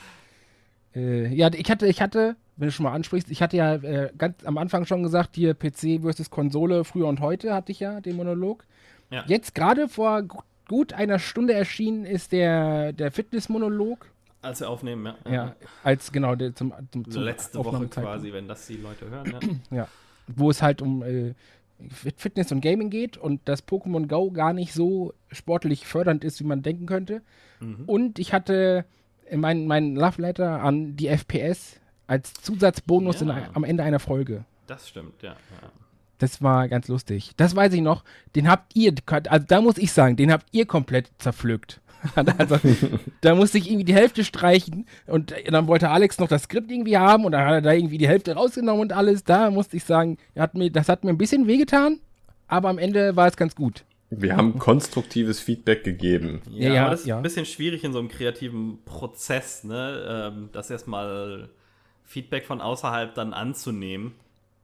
C: äh, ja, ich hatte, ich hatte, wenn du schon mal ansprichst, ich hatte ja äh, ganz am Anfang schon gesagt, hier PC versus Konsole, früher und heute hatte ich ja den Monolog.
A: Ja.
C: Jetzt gerade vor gu- gut einer Stunde erschienen ist der, der Fitness-Monolog.
A: Als wir aufnehmen, ja.
C: Ja, als genau der, zum, zum, zum
A: letzte Woche quasi, wenn das die Leute hören. Ja.
C: Ja, wo es halt um äh, Fit- Fitness und Gaming geht und dass Pokémon Go gar nicht so sportlich fördernd ist, wie man denken könnte.
A: Mhm.
C: Und ich hatte mein, mein Love Letter an die FPS als Zusatzbonus in,
A: Ja.
C: ein- am Ende einer Folge.
A: Das stimmt, ja. ja.
C: Das war ganz lustig. Das weiß ich noch. Den habt ihr, also da muss ich sagen, den habt ihr komplett zerpflückt. also, da musste ich irgendwie die Hälfte streichen und dann wollte Alex noch das Skript irgendwie haben und dann hat er da irgendwie die Hälfte rausgenommen und alles. Da musste ich sagen, hat mir, das hat mir ein bisschen wehgetan, aber am Ende war es ganz gut.
B: Wir haben konstruktives Feedback gegeben.
A: Ja,
C: Ja, ja,
A: aber das ist
C: ja.
A: ein bisschen schwierig in so einem kreativen Prozess, ne? Ähm, das erstmal Feedback von außerhalb dann anzunehmen.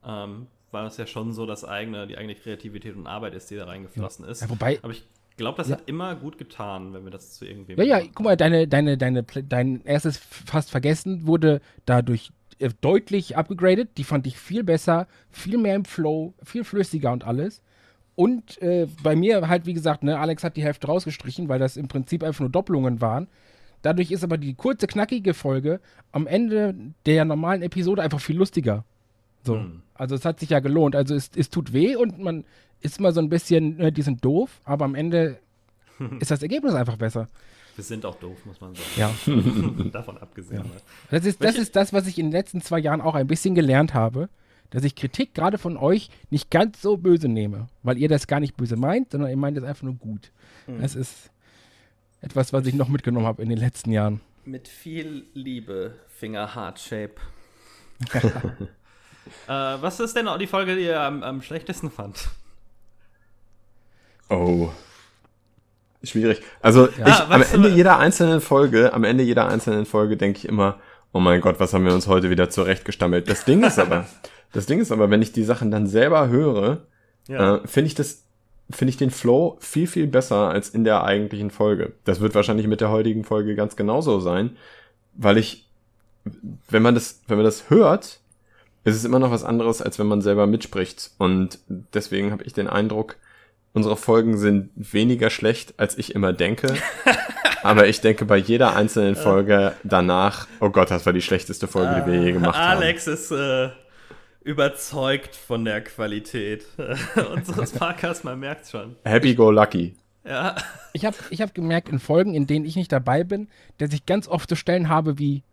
A: Ähm, weil es ja schon so das eigene, die eigene Kreativität und Arbeit ist, die da reingeflossen ist.
C: Ja, wobei,
A: Aber ich glaube, das
C: Ja.
A: hat immer gut getan, wenn wir das zu irgendwem.
C: Ja, ja, guck mal, deine, deine, deine, dein erstes fast vergessen wurde dadurch äh, deutlich abgegradet. Die fand ich viel besser, viel mehr im Flow, viel flüssiger und alles. Und äh, bei mir halt, wie gesagt, ne, Alex hat die Hälfte rausgestrichen, weil das im Prinzip einfach nur Doppelungen waren. Dadurch ist aber die kurze, knackige Folge am Ende der normalen Episode einfach viel lustiger. So.
A: Hm.
C: Also es hat sich ja gelohnt. Also es, es tut weh und man ist mal so ein bisschen, ne, die sind doof, aber am Ende ist das Ergebnis einfach besser.
A: Wir sind auch doof, muss man sagen.
C: Ja.
A: Davon abgesehen. ne?
C: Das ist, das ist das, was ich in den letzten zwei Jahren auch ein bisschen gelernt habe, dass ich Kritik gerade von euch nicht ganz so böse nehme, weil ihr das gar nicht böse meint, sondern ihr meint es einfach nur gut. Das ist etwas, was ich noch mitgenommen habe in den letzten Jahren.
A: Mit viel Liebe, Finger Heart Shape. äh, was ist denn auch die Folge, die ihr am, am schlechtesten fand?
B: Oh. Schwierig. Also ich, am Ende jeder einzelnen Folge, am Ende jeder einzelnen Folge denke ich immer, oh mein Gott, was haben wir uns heute wieder zurechtgestammelt. Das Ding ist aber, das Ding ist aber, wenn ich die Sachen dann selber höre,
A: Ja.
B: äh, finde ich das, finde ich den Flow viel, viel besser als in der eigentlichen Folge. Das wird wahrscheinlich mit der heutigen Folge ganz genauso sein, weil ich, wenn man das, wenn man das hört, ist es immer noch was anderes, als wenn man selber mitspricht. Und deswegen habe ich den Eindruck, unsere Folgen sind weniger schlecht, als ich immer denke. Aber ich denke bei jeder einzelnen Folge danach, oh Gott, das war die schlechteste Folge, die wir je gemacht haben.
A: Alex ist äh, überzeugt von der Qualität unseres Podcasts, man merkt schon.
B: Happy go lucky.
A: Ja.
C: Ich habe ich hab gemerkt, in Folgen, in denen ich nicht dabei bin, dass ich ganz oft so Stellen habe wie,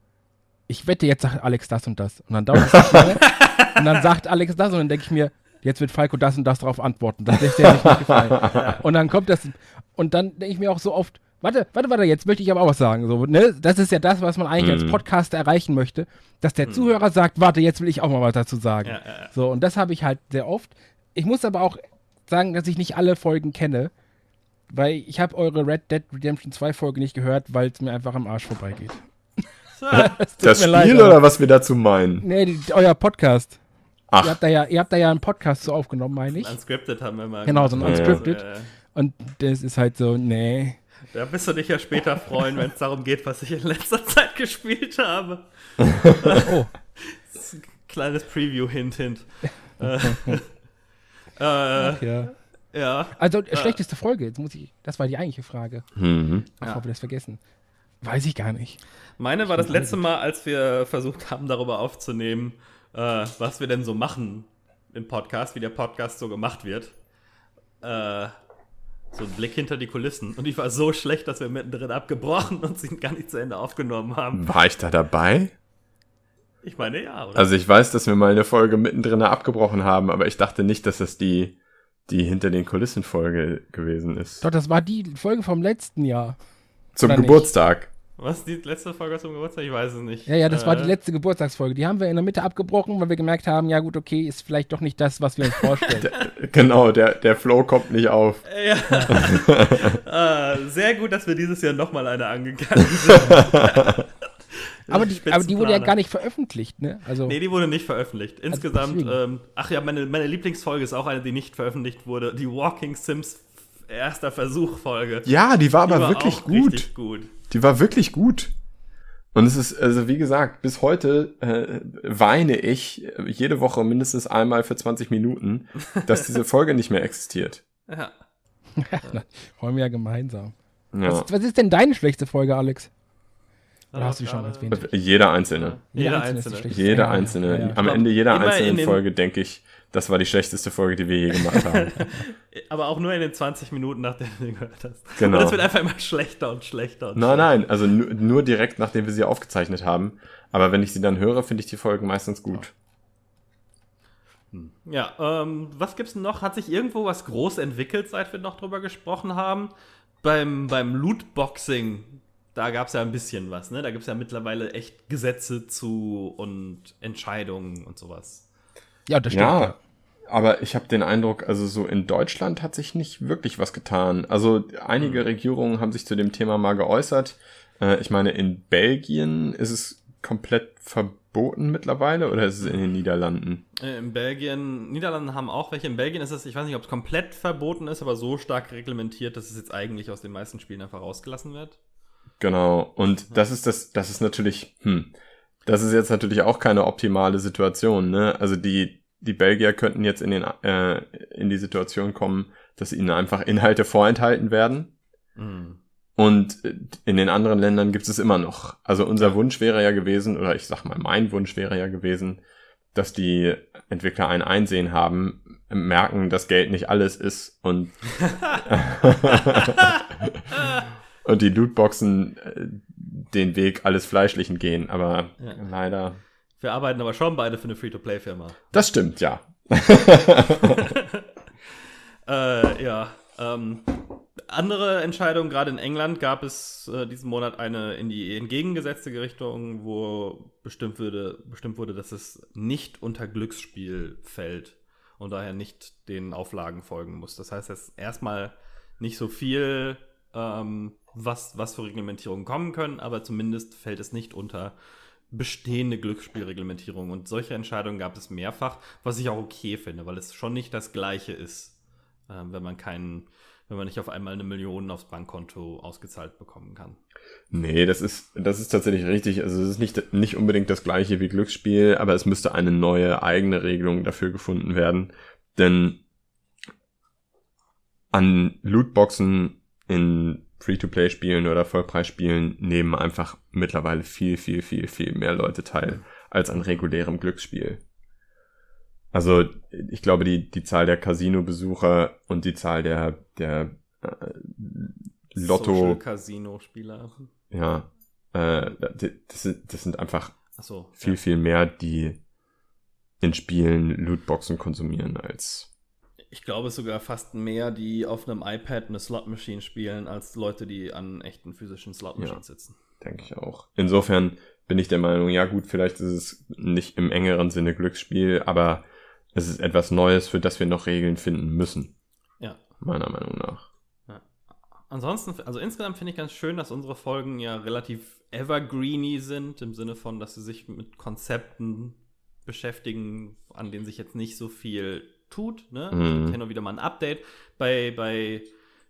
C: ich wette, jetzt sagt Alex das und das. Und dann dauert es lange. und dann sagt Alex das und dann denke ich mir, jetzt wird Falco das und das drauf antworten. Das lässt dir nicht gefallen. Und dann kommt das, und dann denke ich mir auch so oft, warte, warte, warte, jetzt möchte ich aber auch was sagen. So, ne? Das ist ja das, was man eigentlich als
B: Mhm.
C: Podcaster erreichen möchte, dass der Zuhörer sagt, warte, jetzt will ich auch mal was dazu sagen.
A: Ja, ja, ja.
C: So, und das habe ich halt sehr oft. Ich muss aber auch sagen, dass ich nicht alle Folgen kenne, weil ich habe eure Red Dead Redemption 2 Folge nicht gehört, weil es mir einfach am Arsch vorbeigeht.
A: So,
B: Das
C: mir
B: Spiel
C: leid,
B: oder was wir dazu meinen?
C: Nee, die, euer Podcast. Ach. Ihr habt, da ja, ihr habt da ja einen Podcast so aufgenommen, meine ich.
A: Unscripted haben wir mal.
C: Genau, so ein Unscripted. Ja. Und das ist halt so, nee.
A: Da wirst du dich ja später freuen, wenn es darum geht, was ich in letzter Zeit gespielt habe. oh. Kleines Preview, Hint, Hint. äh,
C: Ach, ja. ja. Also, äh, schlechteste Folge, jetzt muss ich, das war die eigentliche Frage. Mhm. Bevor ja. wir das vergessen. Weiß ich gar nicht.
A: Meine war das letzte Mal, als wir versucht haben, darüber aufzunehmen, äh, was wir denn so machen im Podcast, wie der Podcast so gemacht wird. Äh, so ein Blick hinter die Kulissen. Und ich war so schlecht, dass wir mittendrin abgebrochen und sie gar nicht zu Ende aufgenommen haben.
B: War ich da dabei?
A: Ich meine ja, oder?
B: Also ich weiß, dass wir mal eine Folge mittendrin abgebrochen haben, aber ich dachte nicht, dass das die, die hinter den Kulissen Folge gewesen ist.
C: Doch, das war die Folge vom letzten Jahr.
B: Zum Geburtstag. Nicht?
A: Was, die letzte Folge zum Geburtstag? Ich weiß es nicht.
C: Ja, ja, das äh, war die äh. letzte Geburtstagsfolge. Die haben wir in der Mitte abgebrochen, weil wir gemerkt haben, ja gut, okay, ist vielleicht doch nicht das, was wir uns vorstellen.
B: der, genau, der, der Flow kommt nicht auf. Ja.
A: äh, sehr gut, dass wir dieses Jahr nochmal eine angegangen sind.
C: aber, die, aber die wurde ja gar nicht veröffentlicht, ne?
A: Also, nee, die wurde nicht veröffentlicht. Also Insgesamt, also ähm, ach ja, meine, meine Lieblingsfolge ist auch eine, die nicht veröffentlicht wurde. Die Walking Sims erster Versuch-Folge.
B: Ja, die war die aber war wirklich gut. gut. Die war wirklich gut. Und es ist, also wie gesagt, bis heute äh, weine ich jede Woche mindestens einmal für 20 Minuten, dass diese Folge nicht mehr existiert. Ja.
C: ja wollen wir ja gemeinsam. Ja. Was, was ist denn deine schlechteste Folge, Alex? Oder hast du schon erwähnt?
B: Jeder einzelne. Jeder einzelne. Jeder einzelne. Am Ende jeder einzelnen Folge denke ich, das war die schlechteste Folge, die wir je gemacht haben.
A: Aber auch nur in den 20 Minuten, nachdem du sie gehört hast. Genau. Und das wird einfach immer schlechter und schlechter. Und
B: nein, schlechter. nein, also nur, nur, direkt, nachdem wir sie aufgezeichnet haben. Aber wenn ich sie dann höre, finde ich die Folgen meistens gut.
A: Hm. Ja, ähm, was gibt's denn noch? Hat sich irgendwo was groß entwickelt, seit wir noch drüber gesprochen haben? Beim, beim Lootboxing, da gab es ja ein bisschen was, ne? Da gibt es ja mittlerweile echt Gesetze zu und Entscheidungen und sowas.
B: Ja, das stimmt. Ja, aber ich habe den Eindruck, also so in Deutschland hat sich nicht wirklich was getan. Also einige mhm. Regierungen haben sich zu dem Thema mal geäußert. Äh, ich meine, in Belgien ist es komplett verboten mittlerweile oder ist es in den Niederlanden?
A: Äh, in Belgien, Niederlanden haben auch welche. In Belgien ist es, ich weiß nicht, ob es komplett verboten ist, aber so stark reglementiert, dass es jetzt eigentlich aus den meisten Spielen einfach rausgelassen wird.
B: Genau. Und ja. das ist das, das ist natürlich, hm, das ist jetzt natürlich auch keine optimale Situation, ne? Also die, die Belgier könnten jetzt in, den, äh, in die Situation kommen, dass ihnen einfach Inhalte vorenthalten werden. Mhm. Und in den anderen Ländern gibt es immer noch. Also unser Wunsch wäre ja gewesen, oder ich sag mal, mein Wunsch wäre ja gewesen, dass die Entwickler ein Einsehen haben, merken, dass Geld nicht alles ist und, und die Lootboxen äh, den Weg alles Fleischlichen gehen. Aber ja. leider
A: wir arbeiten aber schon beide für eine Free-to-Play-Firma.
B: Das stimmt, ja.
A: äh, ja. Ähm, andere Entscheidungen, gerade in England gab es äh, diesen Monat eine in die entgegengesetzte Richtung, wo bestimmt, würde, bestimmt wurde, dass es nicht unter Glücksspiel fällt und daher nicht den Auflagen folgen muss. Das heißt, es erstmal nicht so viel, ähm, was, was für Reglementierungen kommen können, aber zumindest fällt es nicht unter bestehende Glücksspielreglementierung. Und solche Entscheidungen gab es mehrfach, was ich auch okay finde, weil es schon nicht das Gleiche ist, äh, wenn man keinen, wenn man nicht auf einmal eine Million aufs Bankkonto ausgezahlt bekommen kann.
B: Nee, das ist, das ist tatsächlich richtig. Also es ist nicht, nicht unbedingt das gleiche wie Glücksspiel, aber es müsste eine neue eigene Regelung dafür gefunden werden. Denn an Lootboxen in Free-to-Play-Spielen oder Vollpreisspielen nehmen einfach mittlerweile viel, viel, viel, viel mehr Leute teil als an regulärem Glücksspiel. Also ich glaube, die, die Zahl der Casino-Besucher und die Zahl der, der äh, Lotto...
A: Casino-Spieler.
B: Ja, äh, das, das sind einfach so, viel, ja. viel mehr, die in Spielen Lootboxen konsumieren als
A: ich glaube sogar fast mehr, die auf einem iPad eine Slot Machine spielen, als Leute, die an echten physischen Slot Machines ja, sitzen.
B: Denke ich auch. Insofern bin ich der Meinung, ja gut, vielleicht ist es nicht im engeren Sinne Glücksspiel, aber es ist etwas Neues, für das wir noch Regeln finden müssen. Ja. Meiner Meinung nach. Ja.
A: Ansonsten, also insgesamt finde ich ganz schön, dass unsere Folgen ja relativ evergreeny sind, im Sinne von, dass sie sich mit Konzepten beschäftigen, an denen sich jetzt nicht so viel tut. Ne?
B: Mhm.
A: Hin und wieder mal ein Update. Bei, bei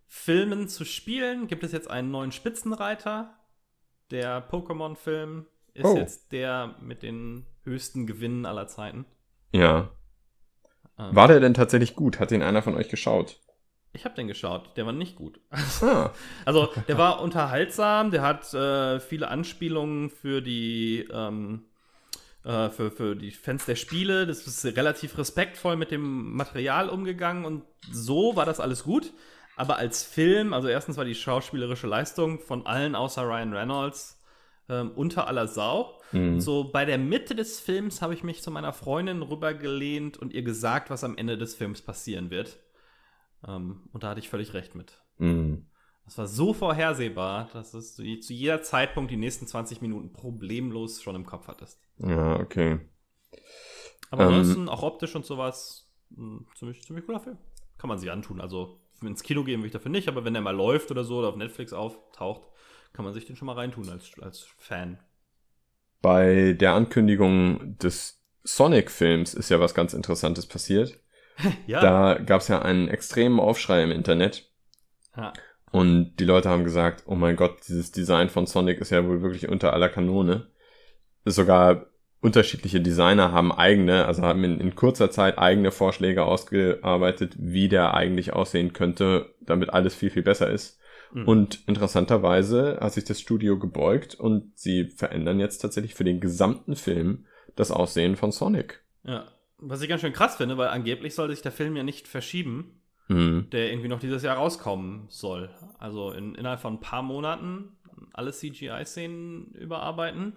A: Filmen zu spielen gibt es jetzt einen neuen Spitzenreiter. Der Pokémon-Film ist
B: Oh.
A: jetzt der mit den höchsten Gewinnen aller Zeiten.
B: Ja.
A: Ähm,
B: War der denn tatsächlich gut? Hat den einer von euch geschaut?
A: Ich habe den geschaut, der war nicht gut.
B: Ah,
A: Also, der war unterhaltsam, der hat äh, viele Anspielungen für die, ähm, äh, für, für die Fans der Spiele. Das ist relativ respektvoll mit dem Material umgegangen und so war das alles gut. Aber als Film, also erstens war die schauspielerische Leistung von allen außer Ryan Reynolds ähm, unter aller Sau.
B: Mhm.
A: So bei der Mitte des Films habe ich mich zu meiner Freundin rübergelehnt und ihr gesagt, was am Ende des Films passieren wird. Ähm, und da hatte ich völlig recht mit.
B: mhm.
A: Das war so vorhersehbar, dass es zu jeder Zeitpunkt die nächsten 20 Minuten problemlos schon im Kopf hattest.
B: ja, okay.
A: Aber
B: Ähm.
A: ansonsten, auch optisch und sowas, ein ziemlich, ziemlich cooler Film. Kann man sich antun. Also, ins Kino gehen will ich dafür nicht, aber wenn der mal läuft oder so oder auf Netflix auftaucht, kann man sich den schon mal reintun als, als Fan.
B: Bei der Ankündigung des Sonic-Films ist ja was ganz Interessantes passiert.
A: Ja.
B: Da gab es ja einen extremen Aufschrei im Internet.
A: ja.
B: Und die Leute haben gesagt, oh mein Gott, dieses Design von Sonic ist ja wohl wirklich unter aller Kanone. Sogar unterschiedliche Designer haben eigene, also haben in, in kurzer Zeit eigene Vorschläge ausgearbeitet, wie der eigentlich aussehen könnte, damit alles viel, viel besser ist.
A: Mhm.
B: Und interessanterweise hat sich das Studio gebeugt und sie verändern jetzt tatsächlich für den gesamten Film das Aussehen von Sonic.
A: ja. Was ich ganz schön krass finde, weil angeblich soll sich der Film ja nicht verschieben,
B: Hm.
A: der irgendwie noch dieses Jahr rauskommen soll. Also in, innerhalb von ein paar Monaten alle CGI-Szenen überarbeiten.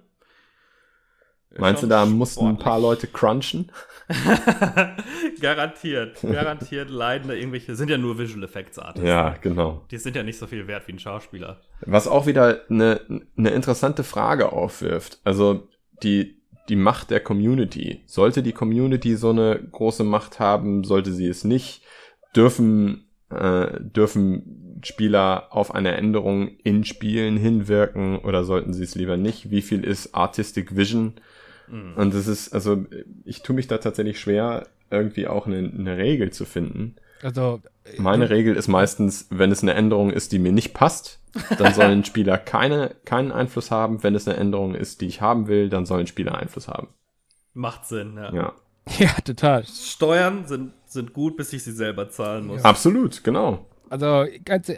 B: Meinst du, da mussten ein paar Leute crunchen?
A: garantiert, garantiert leiden da irgendwelche, sind ja nur Visual Effects Artists.
B: Ja, genau.
A: Die sind ja nicht so viel wert wie ein Schauspieler.
B: Was auch wieder eine, eine interessante Frage aufwirft. Also die, die Macht der Community. Sollte die Community so eine große Macht haben, sollte sie es nicht? Dürfen, äh, dürfen Spieler auf eine Änderung in Spielen hinwirken oder sollten sie es lieber nicht? Wie viel ist Artistic Vision?
A: Mhm.
B: Und das ist, also ich tue mich da tatsächlich schwer, irgendwie auch eine, eine Regel zu finden.
C: Also,
B: Meine Regel ist meistens, wenn es eine Änderung ist, die mir nicht passt, dann sollen Spieler keine, keinen Einfluss haben. Wenn es eine Änderung ist, die ich haben will, dann sollen Spieler Einfluss haben.
A: Macht Sinn, ja.
B: Ja.
C: ja, total.
A: Steuern sind, sind gut, bis ich sie selber zahlen muss.
B: Absolut, genau.
C: Also,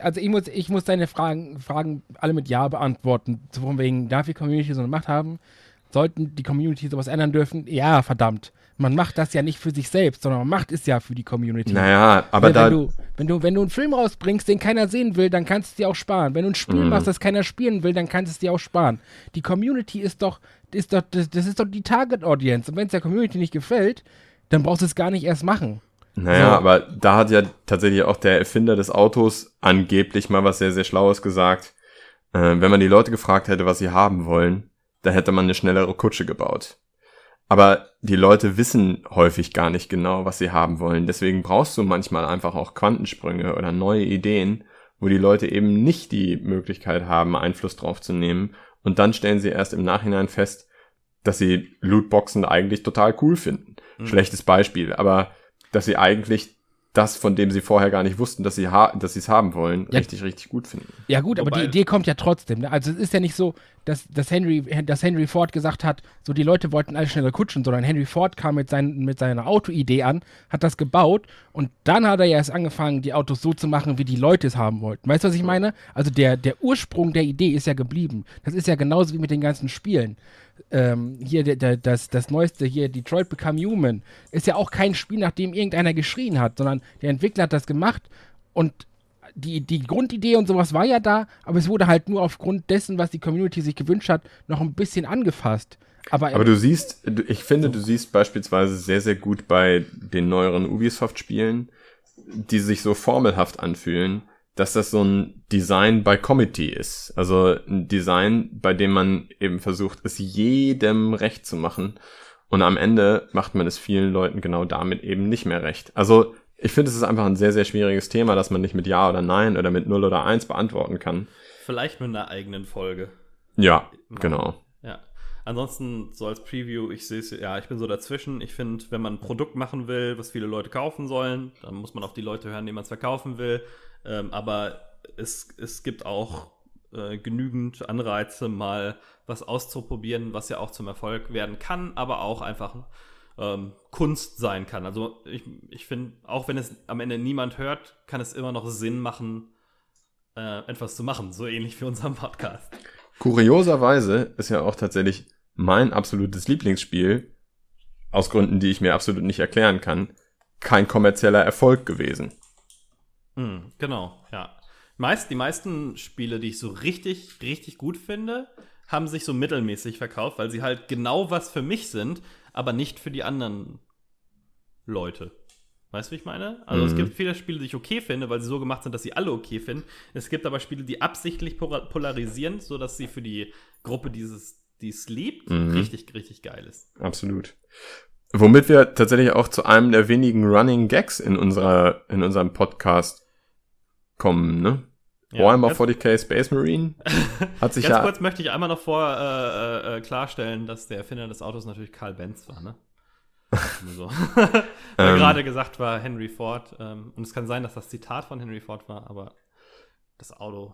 C: also ich muss, ich muss deine Fragen, Fragen alle mit Ja beantworten. So von wegen, darf die Community so eine Macht haben? Sollten die Community sowas ändern dürfen? Ja, verdammt. Man macht das ja nicht für sich selbst, sondern man macht es ja für die Community.
B: Naja, aber
C: wenn,
B: da,
C: wenn, du, wenn, du, wenn du einen Film rausbringst, den keiner sehen will, dann kannst du es dir auch sparen. Wenn du ein Spiel
B: Mhm.
C: machst, das keiner spielen will, dann kannst du es dir auch sparen. Die Community ist doch, ist doch das, das ist doch die Target Audience. Und wenn es der Community nicht gefällt, dann brauchst du es gar nicht erst machen.
B: Naja,
C: so.
B: aber da hat ja tatsächlich auch der Erfinder des Autos angeblich mal was sehr, sehr Schlaues gesagt. Äh, wenn man die Leute gefragt hätte, was sie haben wollen, da hätte man eine schnellere Kutsche gebaut. Aber die Leute wissen häufig gar nicht genau, was sie haben wollen. Deswegen brauchst du manchmal einfach auch Quantensprünge oder neue Ideen, wo die Leute eben nicht die Möglichkeit haben, Einfluss drauf zu nehmen. Und dann stellen sie erst im Nachhinein fest, dass sie Lootboxen eigentlich total cool finden.
A: Mhm.
B: Schlechtes Beispiel, aber dass sie eigentlich das, von dem sie vorher gar nicht wussten, dass sie ha dass sie es haben wollen,
C: Ja.
B: richtig, richtig gut finden.
C: Ja gut, aber
A: Wobei-
C: die Idee kommt ja trotzdem. Ne? Also es ist ja nicht so, dass, dass, Henry, dass Henry Ford gesagt hat, so die Leute wollten alle schneller kutschen, sondern Henry Ford kam mit, sein, mit seiner Autoidee an, hat das gebaut und dann hat er ja erst angefangen, die Autos so zu machen, wie die Leute es haben wollten. Weißt du, was ich meine? Also der, der Ursprung der Idee ist ja geblieben. Das ist ja genauso wie mit den ganzen Spielen. Ähm, hier der, der, das, das neueste hier, Detroit Become Human, ist ja auch kein Spiel, nach dem irgendeiner geschrien hat, sondern der Entwickler hat das gemacht und die, die Grundidee und sowas war ja da, aber es wurde halt nur aufgrund dessen, was die Community sich gewünscht hat, noch ein bisschen angefasst. Aber,
B: Aber du siehst, ich finde, du siehst beispielsweise sehr, sehr gut bei den neueren Ubisoft-Spielen, die sich so formelhaft anfühlen, dass das so ein Design by Committee ist. Also ein Design, bei dem man eben versucht, es jedem recht zu machen. Und am Ende macht man es vielen Leuten genau damit eben nicht mehr recht. Also ich finde, es ist einfach ein sehr, sehr schwieriges Thema, das man nicht mit Ja oder Nein oder mit 0 oder 1 beantworten kann.
A: Vielleicht mit einer eigenen Folge.
B: Ja, genau.
A: Ja. Ansonsten, so als Preview, ich sehe es, ja, ich bin so dazwischen. Ich finde, wenn man ein Produkt machen will, was viele Leute kaufen sollen, dann muss man auf die Leute hören, denen man es verkaufen will. Ähm, aber es, es gibt auch äh, genügend Anreize, mal was auszuprobieren, was ja auch zum Erfolg werden kann, aber auch einfach ähm, Kunst sein kann. Also ich, ich finde, auch wenn es am Ende niemand hört, kann es immer noch Sinn machen, äh, etwas zu machen, so ähnlich wie unserem Podcast.
B: Kurioserweise ist ja auch tatsächlich mein absolutes Lieblingsspiel, aus Gründen, die ich mir absolut nicht erklären kann, kein kommerzieller Erfolg gewesen.
A: Hm, genau, ja. Meist, die meisten Spiele, die ich so richtig, richtig gut finde, haben sich so mittelmäßig verkauft, weil sie halt genau was für mich sind, aber nicht für die anderen Leute. Weißt du, wie ich meine? Also mhm. es gibt viele Spiele, die ich okay finde, weil sie so gemacht sind, dass sie alle okay finden. Es gibt aber Spiele, die absichtlich polarisieren, sodass sie für die Gruppe, die es liebt, mhm. richtig, richtig geil ist.
B: Absolut. Womit wir tatsächlich auch zu einem der wenigen Running Gags in unserer, in unserem Podcast kommen, ne? Ja, Warhammer 40k Space Marine hat sich
A: ganz
B: ja.
A: kurz möchte ich einmal noch vor äh, äh, klarstellen, dass der Erfinder des Autos natürlich Karl Benz war, ne? so. ähm, gerade gesagt war Henry Ford. Ähm, und es kann sein, dass das Zitat von Henry Ford war, aber das Auto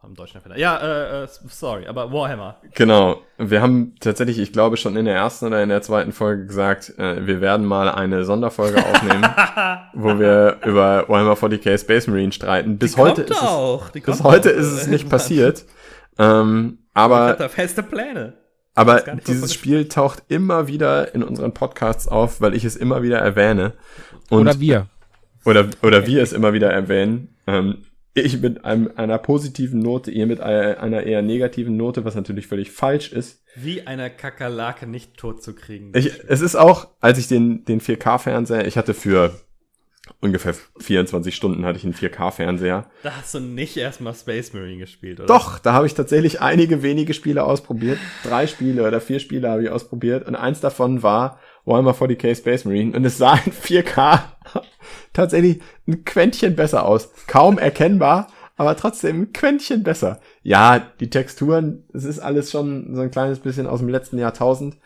A: am deutschen Erfinder. Ja, äh, äh, sorry, aber Warhammer.
B: Genau. Wir haben tatsächlich, ich glaube, schon in der ersten oder in der zweiten Folge gesagt, äh, wir werden mal eine Sonderfolge aufnehmen, wo wir über Warhammer 40k Space Marine streiten. Bis Die heute, ist es, bis heute ist es nicht passiert. Ähm, aber. Ich
A: hatte da feste Pläne.
B: Aber dieses Spiel taucht immer wieder in unseren Podcasts auf, weil ich es immer wieder erwähne.
C: Und oder wir.
B: Oder, oder wir es immer wieder erwähnen. Ähm, ich mit einem, einer positiven Note, ihr mit einer eher negativen Note, was natürlich völlig falsch ist.
A: Wie einer Kakerlake nicht tot zu kriegen.
B: Ich, es ist auch, als ich den, den 4K-Fernseher, ich hatte für ungefähr 24 Stunden hatte ich einen 4K-Fernseher.
A: Da hast du nicht erstmal Space Marine gespielt, oder?
B: Doch, da habe ich tatsächlich einige wenige Spiele ausprobiert. Drei Spiele oder vier Spiele habe ich ausprobiert und eins davon war Warhammer 40k Space Marine und es sah in 4K tatsächlich ein Quäntchen besser aus. Kaum erkennbar, aber trotzdem ein Quäntchen besser. Ja, die Texturen, es ist alles schon so ein kleines bisschen aus dem letzten Jahrtausend,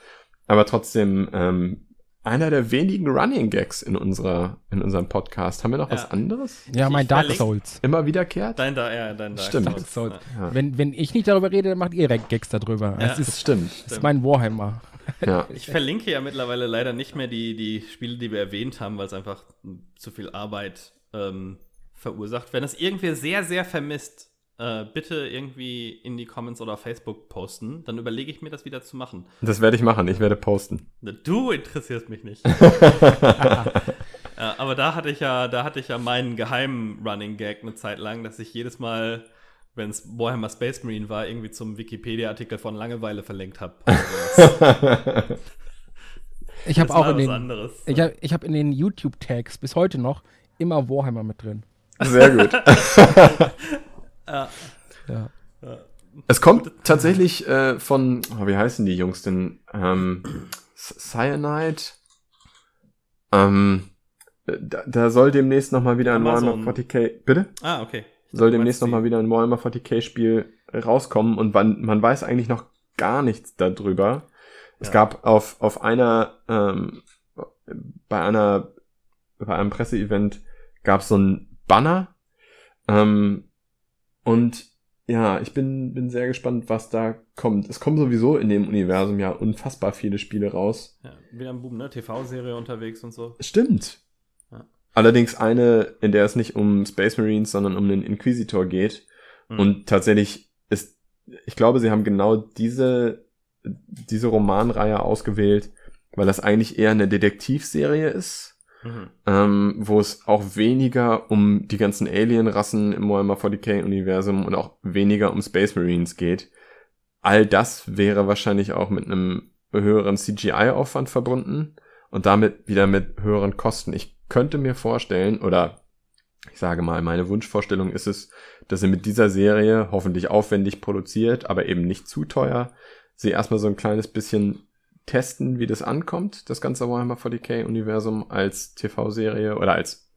B: aber trotzdem ähm, einer der wenigen Running Gags in unserer in unserem Podcast. Haben wir noch ja. was anderes?
C: Ja, mein Dark Souls.
B: Immer wiederkehrt?
A: Dein, da, ja, dein Dark
B: stimmt.
C: Souls. Souls. Ja. Wenn, wenn ich nicht darüber rede, dann macht ihr Gags darüber.
B: Ja, das, ist, stimmt.
C: Das ist mein Warhammer.
A: Ja. Ich verlinke ja mittlerweile leider nicht mehr die, die Spiele, die wir erwähnt haben, weil es einfach zu viel Arbeit ähm, verursacht. Wenn es irgendwie sehr, sehr vermisst, äh, bitte irgendwie in die Comments oder Facebook posten. Dann überlege ich mir das wieder zu machen.
B: Das werde ich machen. Ich werde posten.
A: Du interessierst mich nicht. aber da hatte ich ja, da hatte ich ja meinen geheimen Running Gag eine Zeit lang, dass ich jedes Mal wenn es Warhammer Space Marine war, irgendwie zum Wikipedia-Artikel von Langeweile verlinkt habe.
C: ich habe auch in den, ich hab, ich hab in den YouTube-Tags bis heute noch immer Warhammer mit drin.
B: Sehr gut. ja. ja. Es kommt tatsächlich äh, von, oh, wie heißen die Jungs denn? Ähm, Cyanide. Ähm, da, da, soll demnächst noch mal wieder ein Warhammer 40k. Bitte?
A: Ah, okay.
B: Soll demnächst noch mal wieder ein Warhammer 40k Spiel rauskommen und man, man weiß eigentlich noch gar nichts darüber. Ja. Es gab auf, auf einer, ähm, bei einer, bei einem Presseevent gab es so ein Banner, ähm, und ja, ich bin, bin sehr gespannt, was da kommt. Es kommen sowieso in dem Universum ja unfassbar viele Spiele raus.
A: Ja, wieder ein Boom, ne? TV-Serie unterwegs und so.
B: Stimmt. Allerdings eine, in der es nicht um Space Marines, sondern um den Inquisitor geht. Mhm. Und tatsächlich ist, ich glaube, sie haben genau diese, diese Romanreihe ausgewählt, weil das eigentlich eher eine Detektivserie ist Mhm. Ähm, wo es auch weniger um die ganzen Alien-Rassen im Warhammer 40k-Universum und auch weniger um Space Marines geht. All das wäre wahrscheinlich auch mit einem höheren CGI-Aufwand verbunden und damit wieder mit höheren Kosten. Ich könnte mir vorstellen, oder ich sage mal, meine Wunschvorstellung ist es, dass sie mit dieser Serie hoffentlich aufwendig produziert, aber eben nicht zu teuer, sie erstmal so ein kleines bisschen testen, wie das ankommt, das ganze Warhammer 40k-Universum als TV-Serie oder als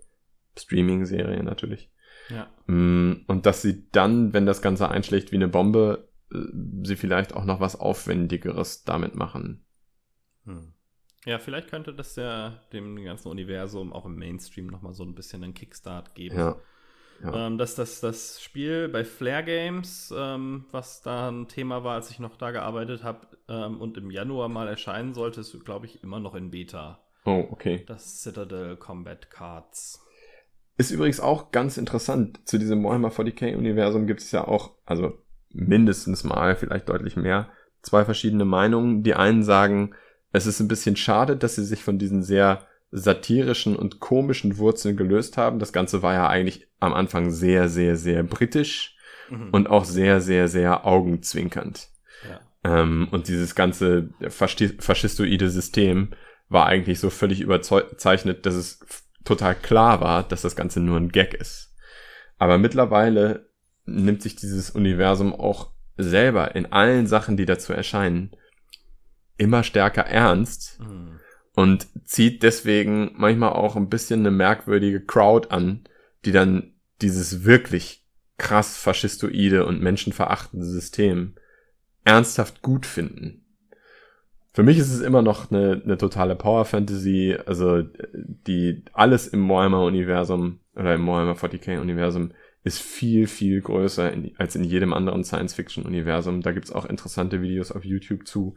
B: Streaming-Serie natürlich.
A: Ja.
B: Mm, und dass sie dann, wenn das Ganze einschlägt wie eine Bombe, sie vielleicht auch noch was Aufwendigeres damit machen.
A: Hm. Ja, vielleicht könnte das ja dem ganzen Universum auch im Mainstream nochmal so ein bisschen einen Kickstart geben.
B: Ja. ja.
A: Ähm, dass das, das Spiel bei Flare Games, ähm, was da ein Thema war, als ich noch da gearbeitet habe ähm, und im Januar mal erscheinen sollte, ist, glaube ich, immer noch in Beta.
B: Oh, okay.
A: Das Citadel Combat Cards.
B: Ist übrigens auch ganz interessant. Zu diesem Warhammer 40k-Universum gibt es ja auch, also mindestens mal, vielleicht deutlich mehr, zwei verschiedene Meinungen. Die einen sagen, es ist ein bisschen schade, dass sie sich von diesen sehr satirischen und komischen Wurzeln gelöst haben. Das Ganze war ja eigentlich am Anfang sehr, sehr, sehr britisch mhm. und auch sehr, sehr, sehr augenzwinkernd. Ja. Ähm, und dieses ganze faschistoide System war eigentlich so völlig überzeichnet, dass es total klar war, dass das Ganze nur ein Gag ist. Aber mittlerweile nimmt sich dieses Universum auch selber in allen Sachen, die dazu erscheinen, immer stärker ernst mhm. und zieht deswegen manchmal auch ein bisschen eine merkwürdige Crowd an, die dann dieses wirklich krass faschistoide und menschenverachtende System ernsthaft gut finden. Für mich ist es immer noch eine, eine totale Power Fantasy, also die alles im Warhammer-Universum oder im Warhammer 40k-Universum ist viel, viel größer in, als in jedem anderen Science-Fiction-Universum. Da gibt's auch interessante Videos auf YouTube zu,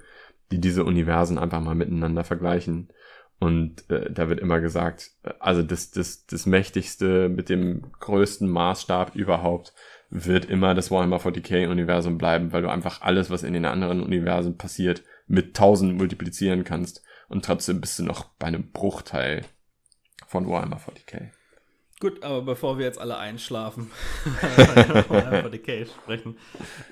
B: die diese Universen einfach mal miteinander vergleichen. Und äh, da wird immer gesagt, also das, das, das mächtigste mit dem größten Maßstab überhaupt wird immer das Warhammer 40k-Universum bleiben, weil du einfach alles, was in den anderen Universen passiert, mit 1000 multiplizieren kannst. Und trotzdem bist du noch bei einem Bruchteil von Warhammer 40k.
A: Gut, aber bevor wir jetzt alle einschlafen, Warhammer 40k sprechen,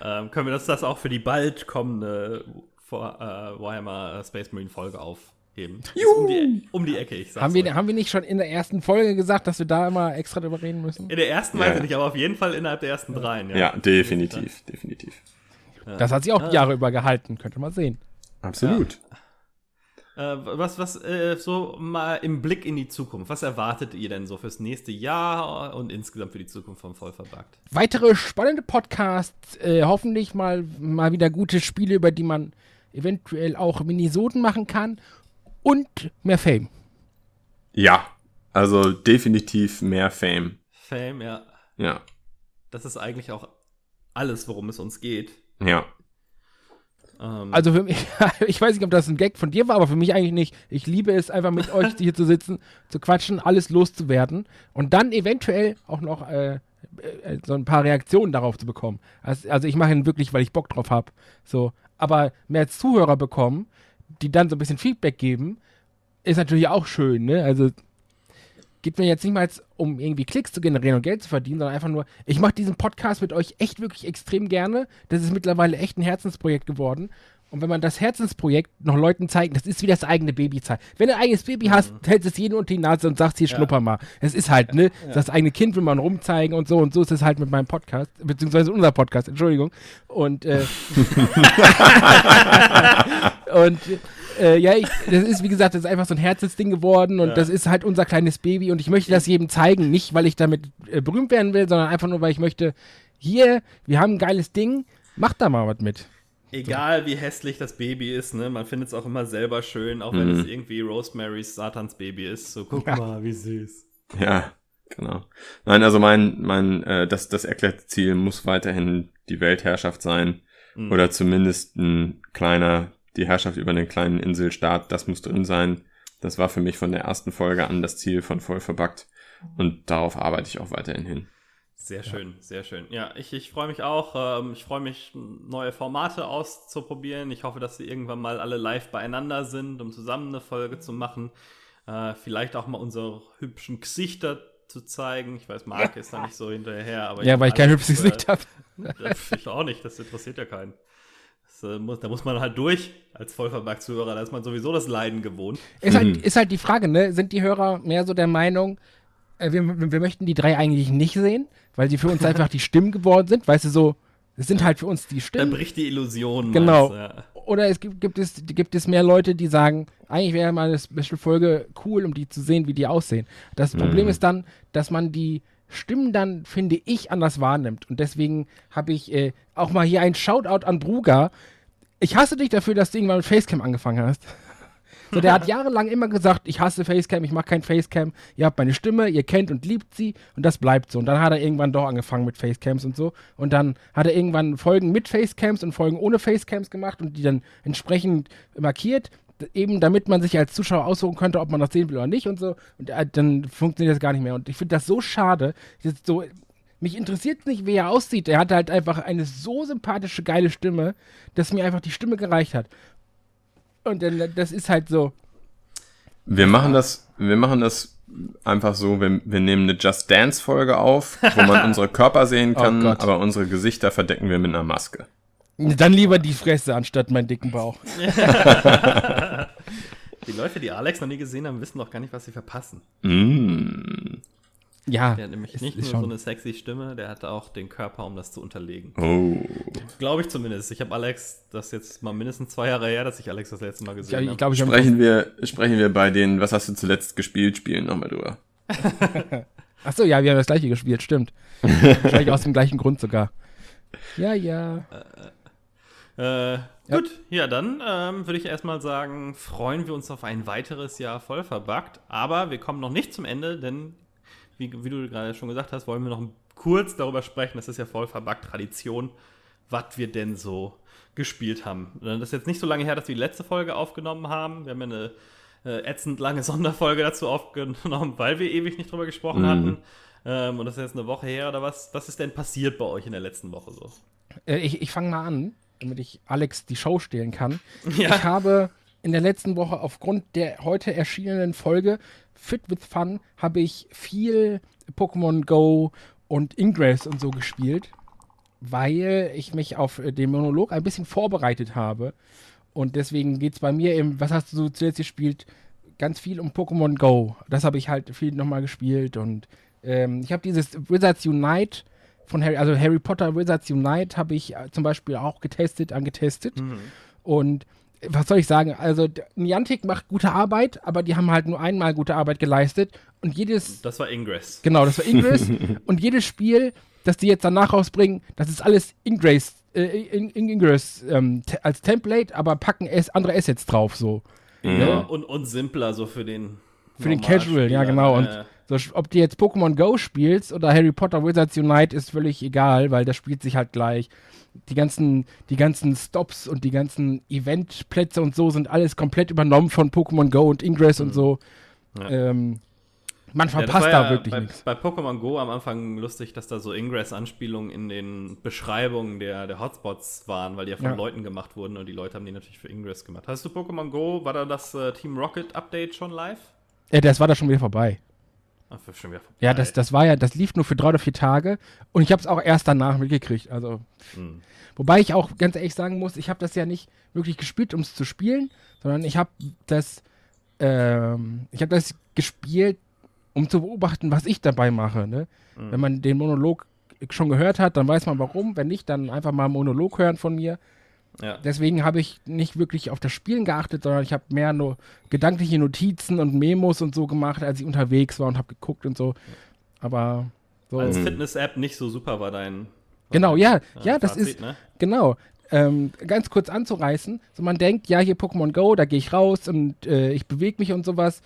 A: ähm, können wir das, das auch für die bald kommende vor, äh, Warhammer Space Marine Folge aufheben. Um die, um die, Ecke, ich
C: sag's haben wir, haben wir nicht schon in der ersten Folge gesagt, dass wir da immer extra drüber reden müssen?
A: In der ersten ja. weiß ich nicht, aber auf jeden Fall innerhalb der ersten dreien.
B: Ja, ja definitiv, definitiv.
C: Das hat sich auch die Jahre über gehalten, könnte man sehen.
B: Absolut.
A: Äh, was, was, äh, so mal im Blick in die Zukunft. Was erwartet ihr denn so fürs nächste Jahr und insgesamt für die Zukunft von Vollverbackt?
C: Weitere spannende Podcasts, äh, hoffentlich mal, mal wieder gute Spiele, über die man eventuell auch Minisoden machen kann und mehr Fame.
B: Ja, also definitiv mehr Fame.
A: Fame, ja.
B: Ja.
A: Das ist eigentlich auch alles, worum es uns geht.
B: Ja.
C: Ähm. Also für mich, ich weiß nicht, ob das ein Gag von dir war, aber für mich eigentlich nicht. Ich liebe es einfach mit euch hier zu sitzen, zu quatschen, alles loszuwerden und dann eventuell auch noch äh, äh, so ein paar Reaktionen darauf zu bekommen. Also, also ich mache ihn wirklich, weil ich Bock drauf habe. So, aber mehr Zuhörer bekommen, die dann so ein bisschen Feedback geben, ist natürlich auch schön, ne? Also geht mir jetzt nicht mal um irgendwie Klicks zu generieren und Geld zu verdienen, sondern einfach nur, ich mache diesen Podcast mit euch echt wirklich extrem gerne. Das ist mittlerweile echt ein Herzensprojekt geworden. Und wenn man das Herzensprojekt noch Leuten zeigt, das ist wie das eigene Baby zeigt. Wenn du ein eigenes Baby hast, mhm. hältst es jedem unter die Nase und sagst hier, ja. schnupper mal. Es ist halt, ne? Ja. Das eigene Kind will man rumzeigen und so und so ist es halt mit meinem Podcast, beziehungsweise unser Podcast, Entschuldigung. Und, äh, und äh, ja, ich, das ist, wie gesagt, das ist einfach so ein Herzensding geworden und ja. das ist halt unser kleines Baby und ich möchte das jedem zeigen, nicht weil ich damit äh, berühmt werden will, sondern einfach nur, weil ich möchte, hier, wir haben ein geiles Ding, macht da mal was mit.
A: Egal wie hässlich das Baby ist, ne, man findet es auch immer selber schön, auch wenn mhm. es irgendwie Rosemarys Satans Baby ist. So, guck ja. mal, wie süß.
B: Ja, genau. Nein, also mein, mein, äh, das, das erklärte Ziel muss weiterhin die Weltherrschaft sein. Mhm. Oder zumindest ein kleiner, die Herrschaft über einen kleinen Inselstaat, das muss drin sein. Das war für mich von der ersten Folge an das Ziel von voll verbackt. Und darauf arbeite ich auch weiterhin hin.
A: Sehr schön, ja. sehr schön. Ja, ich, ich freue mich auch. Ähm, ich freue mich, neue Formate auszuprobieren. Ich hoffe, dass sie irgendwann mal alle live beieinander sind, um zusammen eine Folge zu machen. Äh, vielleicht auch mal unsere hübschen Gesichter zu zeigen. Ich weiß, Marc ist da nicht so hinterher. Aber
C: ja, weil ich kein hübsches Gesicht habe.
A: Ich auch nicht, das interessiert ja keinen. Das, äh, muss, da muss man halt durch als Vollvermarktzuhörer. Da ist man sowieso das Leiden gewohnt.
C: Ist, halt, mhm. ist halt die Frage, ne? Sind die Hörer mehr so der Meinung, äh, wir, wir möchten die drei eigentlich nicht sehen, weil sie für uns einfach die Stimmen geworden sind. Weißt du, so, es sind halt für uns die Stimmen.
A: Da bricht die Illusion.
C: Genau. Meinst, ja. Oder es gibt, gibt, es, gibt es mehr Leute, die sagen, eigentlich wäre mal eine Special-Folge cool, um die zu sehen, wie die aussehen. Das mhm. Problem ist dann, dass man die Stimmen dann, finde ich, anders wahrnimmt. Und deswegen habe ich äh, auch mal hier ein Shoutout an Bruger. Ich hasse dich dafür, dass du irgendwann mit Facecam angefangen hast. So, der hat jahrelang immer gesagt, ich hasse Facecam, ich mache kein Facecam, ihr habt meine Stimme, ihr kennt und liebt sie und das bleibt so. Und dann hat er irgendwann doch angefangen mit Facecams und so. Und dann hat er irgendwann Folgen mit Facecams und Folgen ohne Facecams gemacht und die dann entsprechend markiert, eben damit man sich als Zuschauer aussuchen könnte, ob man das sehen will oder nicht und so. Und äh, dann funktioniert das gar nicht mehr. Und ich finde das so schade. Das so, mich interessiert nicht, wie er aussieht. Er hatte halt einfach eine so sympathische, geile Stimme, dass mir einfach die Stimme gereicht hat. Und dann, das ist halt so.
B: Wir machen das, wir machen das einfach so, wir, wir nehmen eine Just Dance Folge auf, wo man unsere Körper sehen
C: Oh
B: kann,
C: Gott.
B: aber unsere Gesichter verdecken wir mit einer Maske.
C: Dann lieber die Fresse anstatt meinen dicken Bauch.
A: Die Leute, die Alex noch nie gesehen haben, wissen doch gar nicht, was sie verpassen.
B: Mm.
C: Ja,
A: Der hat nämlich nicht
C: ist
A: nur
C: schon-
A: so eine sexy Stimme, der hatte auch den Körper, um das zu unterlegen.
B: Oh.
A: Glaube ich zumindest. Ich habe Ach, das jetzt mal mindestens zwei Jahre her, dass ich Alex das letzte Mal
C: ich,
A: gesehen
C: ich
A: habe.
C: glaube, ich habe
B: Sprechen wir, sprechen wir bei den, was hast du zuletzt gespielt, Spielen nochmal drüber.
C: Achso, ja, wir haben das gleiche gespielt, stimmt. Wahrscheinlich aus dem gleichen Grund sogar. Ja, ja.
A: Äh, gut, ja, dann ähm, würde ich erstmal sagen, freuen wir uns auf ein weiteres Jahr voll verbuggt. Aber wir kommen noch nicht zum Ende, denn wie, wie du gerade schon gesagt hast, wollen wir noch kurz darüber sprechen. Das ist ja voll verbuggt Tradition, was wir denn so gespielt haben. Das ist jetzt nicht so lange her, dass wir die letzte Folge aufgenommen haben. Wir haben ja eine äh, ätzend lange Sonderfolge dazu aufgenommen, weil wir ewig nicht drüber gesprochen
B: Mhm.
A: hatten. Ähm, und das ist jetzt eine Woche her oder was? Was ist denn passiert bei euch in der letzten Woche so?
C: Äh, ich ich fange mal an, damit ich Alex die Show stehlen kann.
A: Ja.
C: Ich habe in der letzten Woche aufgrund der heute erschienenen Folge Fit with Fun habe ich viel Pokémon Go und Ingress und so gespielt, weil ich mich auf äh, den Monolog ein bisschen vorbereitet habe. Und deswegen geht es bei mir im, was hast du so zuletzt gespielt, ganz viel um Pokémon Go. Das habe ich halt viel nochmal gespielt und ähm, ich habe dieses Wizards Unite von Harry, also Harry Potter Wizards Unite habe ich äh, zum Beispiel auch getestet, angetestet. Und was soll ich sagen? Also Niantic macht gute Arbeit, aber die haben halt nur einmal gute Arbeit geleistet. Und jedes,
A: Das war Ingress.
C: genau, das war Ingress. und jedes Spiel, das die jetzt danach rausbringen, das ist alles Ingress, äh, in, in Ingress ähm, als Template, aber packen es andere Assets drauf so.
A: Ja. Und, und simpler so für den
C: Für den Casual, ja
A: Normalspieler,
C: genau. Und
A: äh,
C: so, ob du jetzt Pokémon Go spielst oder Harry Potter Wizards Unite ist völlig egal, weil das spielt sich halt gleich. Die ganzen, die ganzen Stops und die ganzen Eventplätze und so sind alles komplett übernommen von Pokémon Go und Ingress und so.
A: Mhm. Ja.
C: Ähm, man
A: ja,
C: verpasst
A: war
C: da
A: ja
C: wirklich
A: bei,
C: nichts.
A: Bei Pokémon Go am Anfang lustig, dass da so Ingress-Anspielungen in den Beschreibungen der, der Hotspots waren, weil die ja von
C: Ja.
A: Leuten gemacht wurden und die Leute haben die natürlich für Ingress gemacht. Hast du Pokémon Go, war da das äh, Team Rocket Update schon live?
C: Ja, das war da schon wieder vorbei.
A: Ach.
C: Ja, das, das war ja, das lief nur für drei oder vier Tage und ich habe es auch erst danach mitgekriegt. Also,
A: Hm.
C: wobei ich auch ganz ehrlich sagen muss, ich habe das ja nicht wirklich gespielt, um es zu spielen, sondern ich habe das, ähm, ich habe das gespielt, um zu beobachten, was ich dabei mache. Ne?
A: Mhm.
C: Wenn man den Monolog schon gehört hat, dann weiß man warum. Wenn nicht, dann einfach mal einen Monolog hören von mir.
A: Ja.
C: Deswegen habe ich nicht wirklich auf das Spielen geachtet, sondern ich habe mehr nur gedankliche Notizen und Memos und so gemacht, als ich unterwegs war und habe geguckt und so. Aber so.
A: Als Fitness-App nicht so super war dein.
C: Genau, ja, ja,
A: äh,
C: das
A: Fazit,
C: ist,
A: Ne?
C: genau. Ähm, ganz kurz anzureißen, so man denkt, ja, hier Pokémon Go, da gehe ich raus und äh, ich bewege mich und sowas.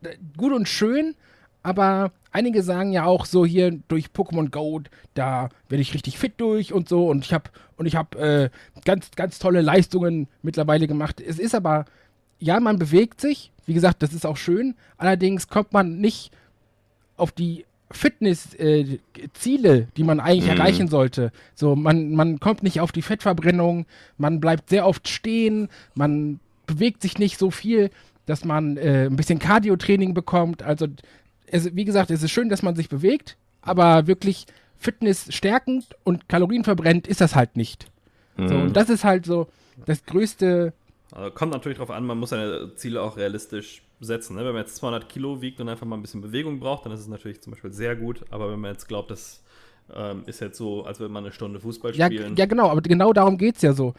C: D- Gut und schön, aber einige sagen ja auch so hier durch Pokémon Go, da werde ich richtig fit durch und so und ich habe und ich habe äh, ganz ganz tolle Leistungen mittlerweile gemacht. Es ist aber ja, man bewegt sich, wie gesagt, das ist auch schön. Allerdings kommt man nicht auf die Fitness-Ziele, die man eigentlich
B: Mhm.
C: erreichen sollte. So, man, man kommt nicht auf die Fettverbrennung, man bleibt sehr oft stehen, man bewegt sich nicht so viel, dass man äh, ein bisschen Cardio-Training bekommt. Also, es, wie gesagt, es ist schön, dass man sich bewegt, aber wirklich Fitness stärkend und Kalorien verbrennt ist das halt nicht. So, und das ist halt so das größte
A: Also kommt natürlich drauf an, man muss seine Ziele auch realistisch setzen. Ne? Wenn man jetzt 200 Kilo wiegt und einfach mal ein bisschen Bewegung braucht, dann ist es natürlich zum Beispiel sehr gut. Aber wenn man jetzt glaubt, das ähm, ist jetzt so, als würde man eine Stunde Fußball
C: Ja,
A: spielen.
C: ja, genau, aber genau darum geht es ja so.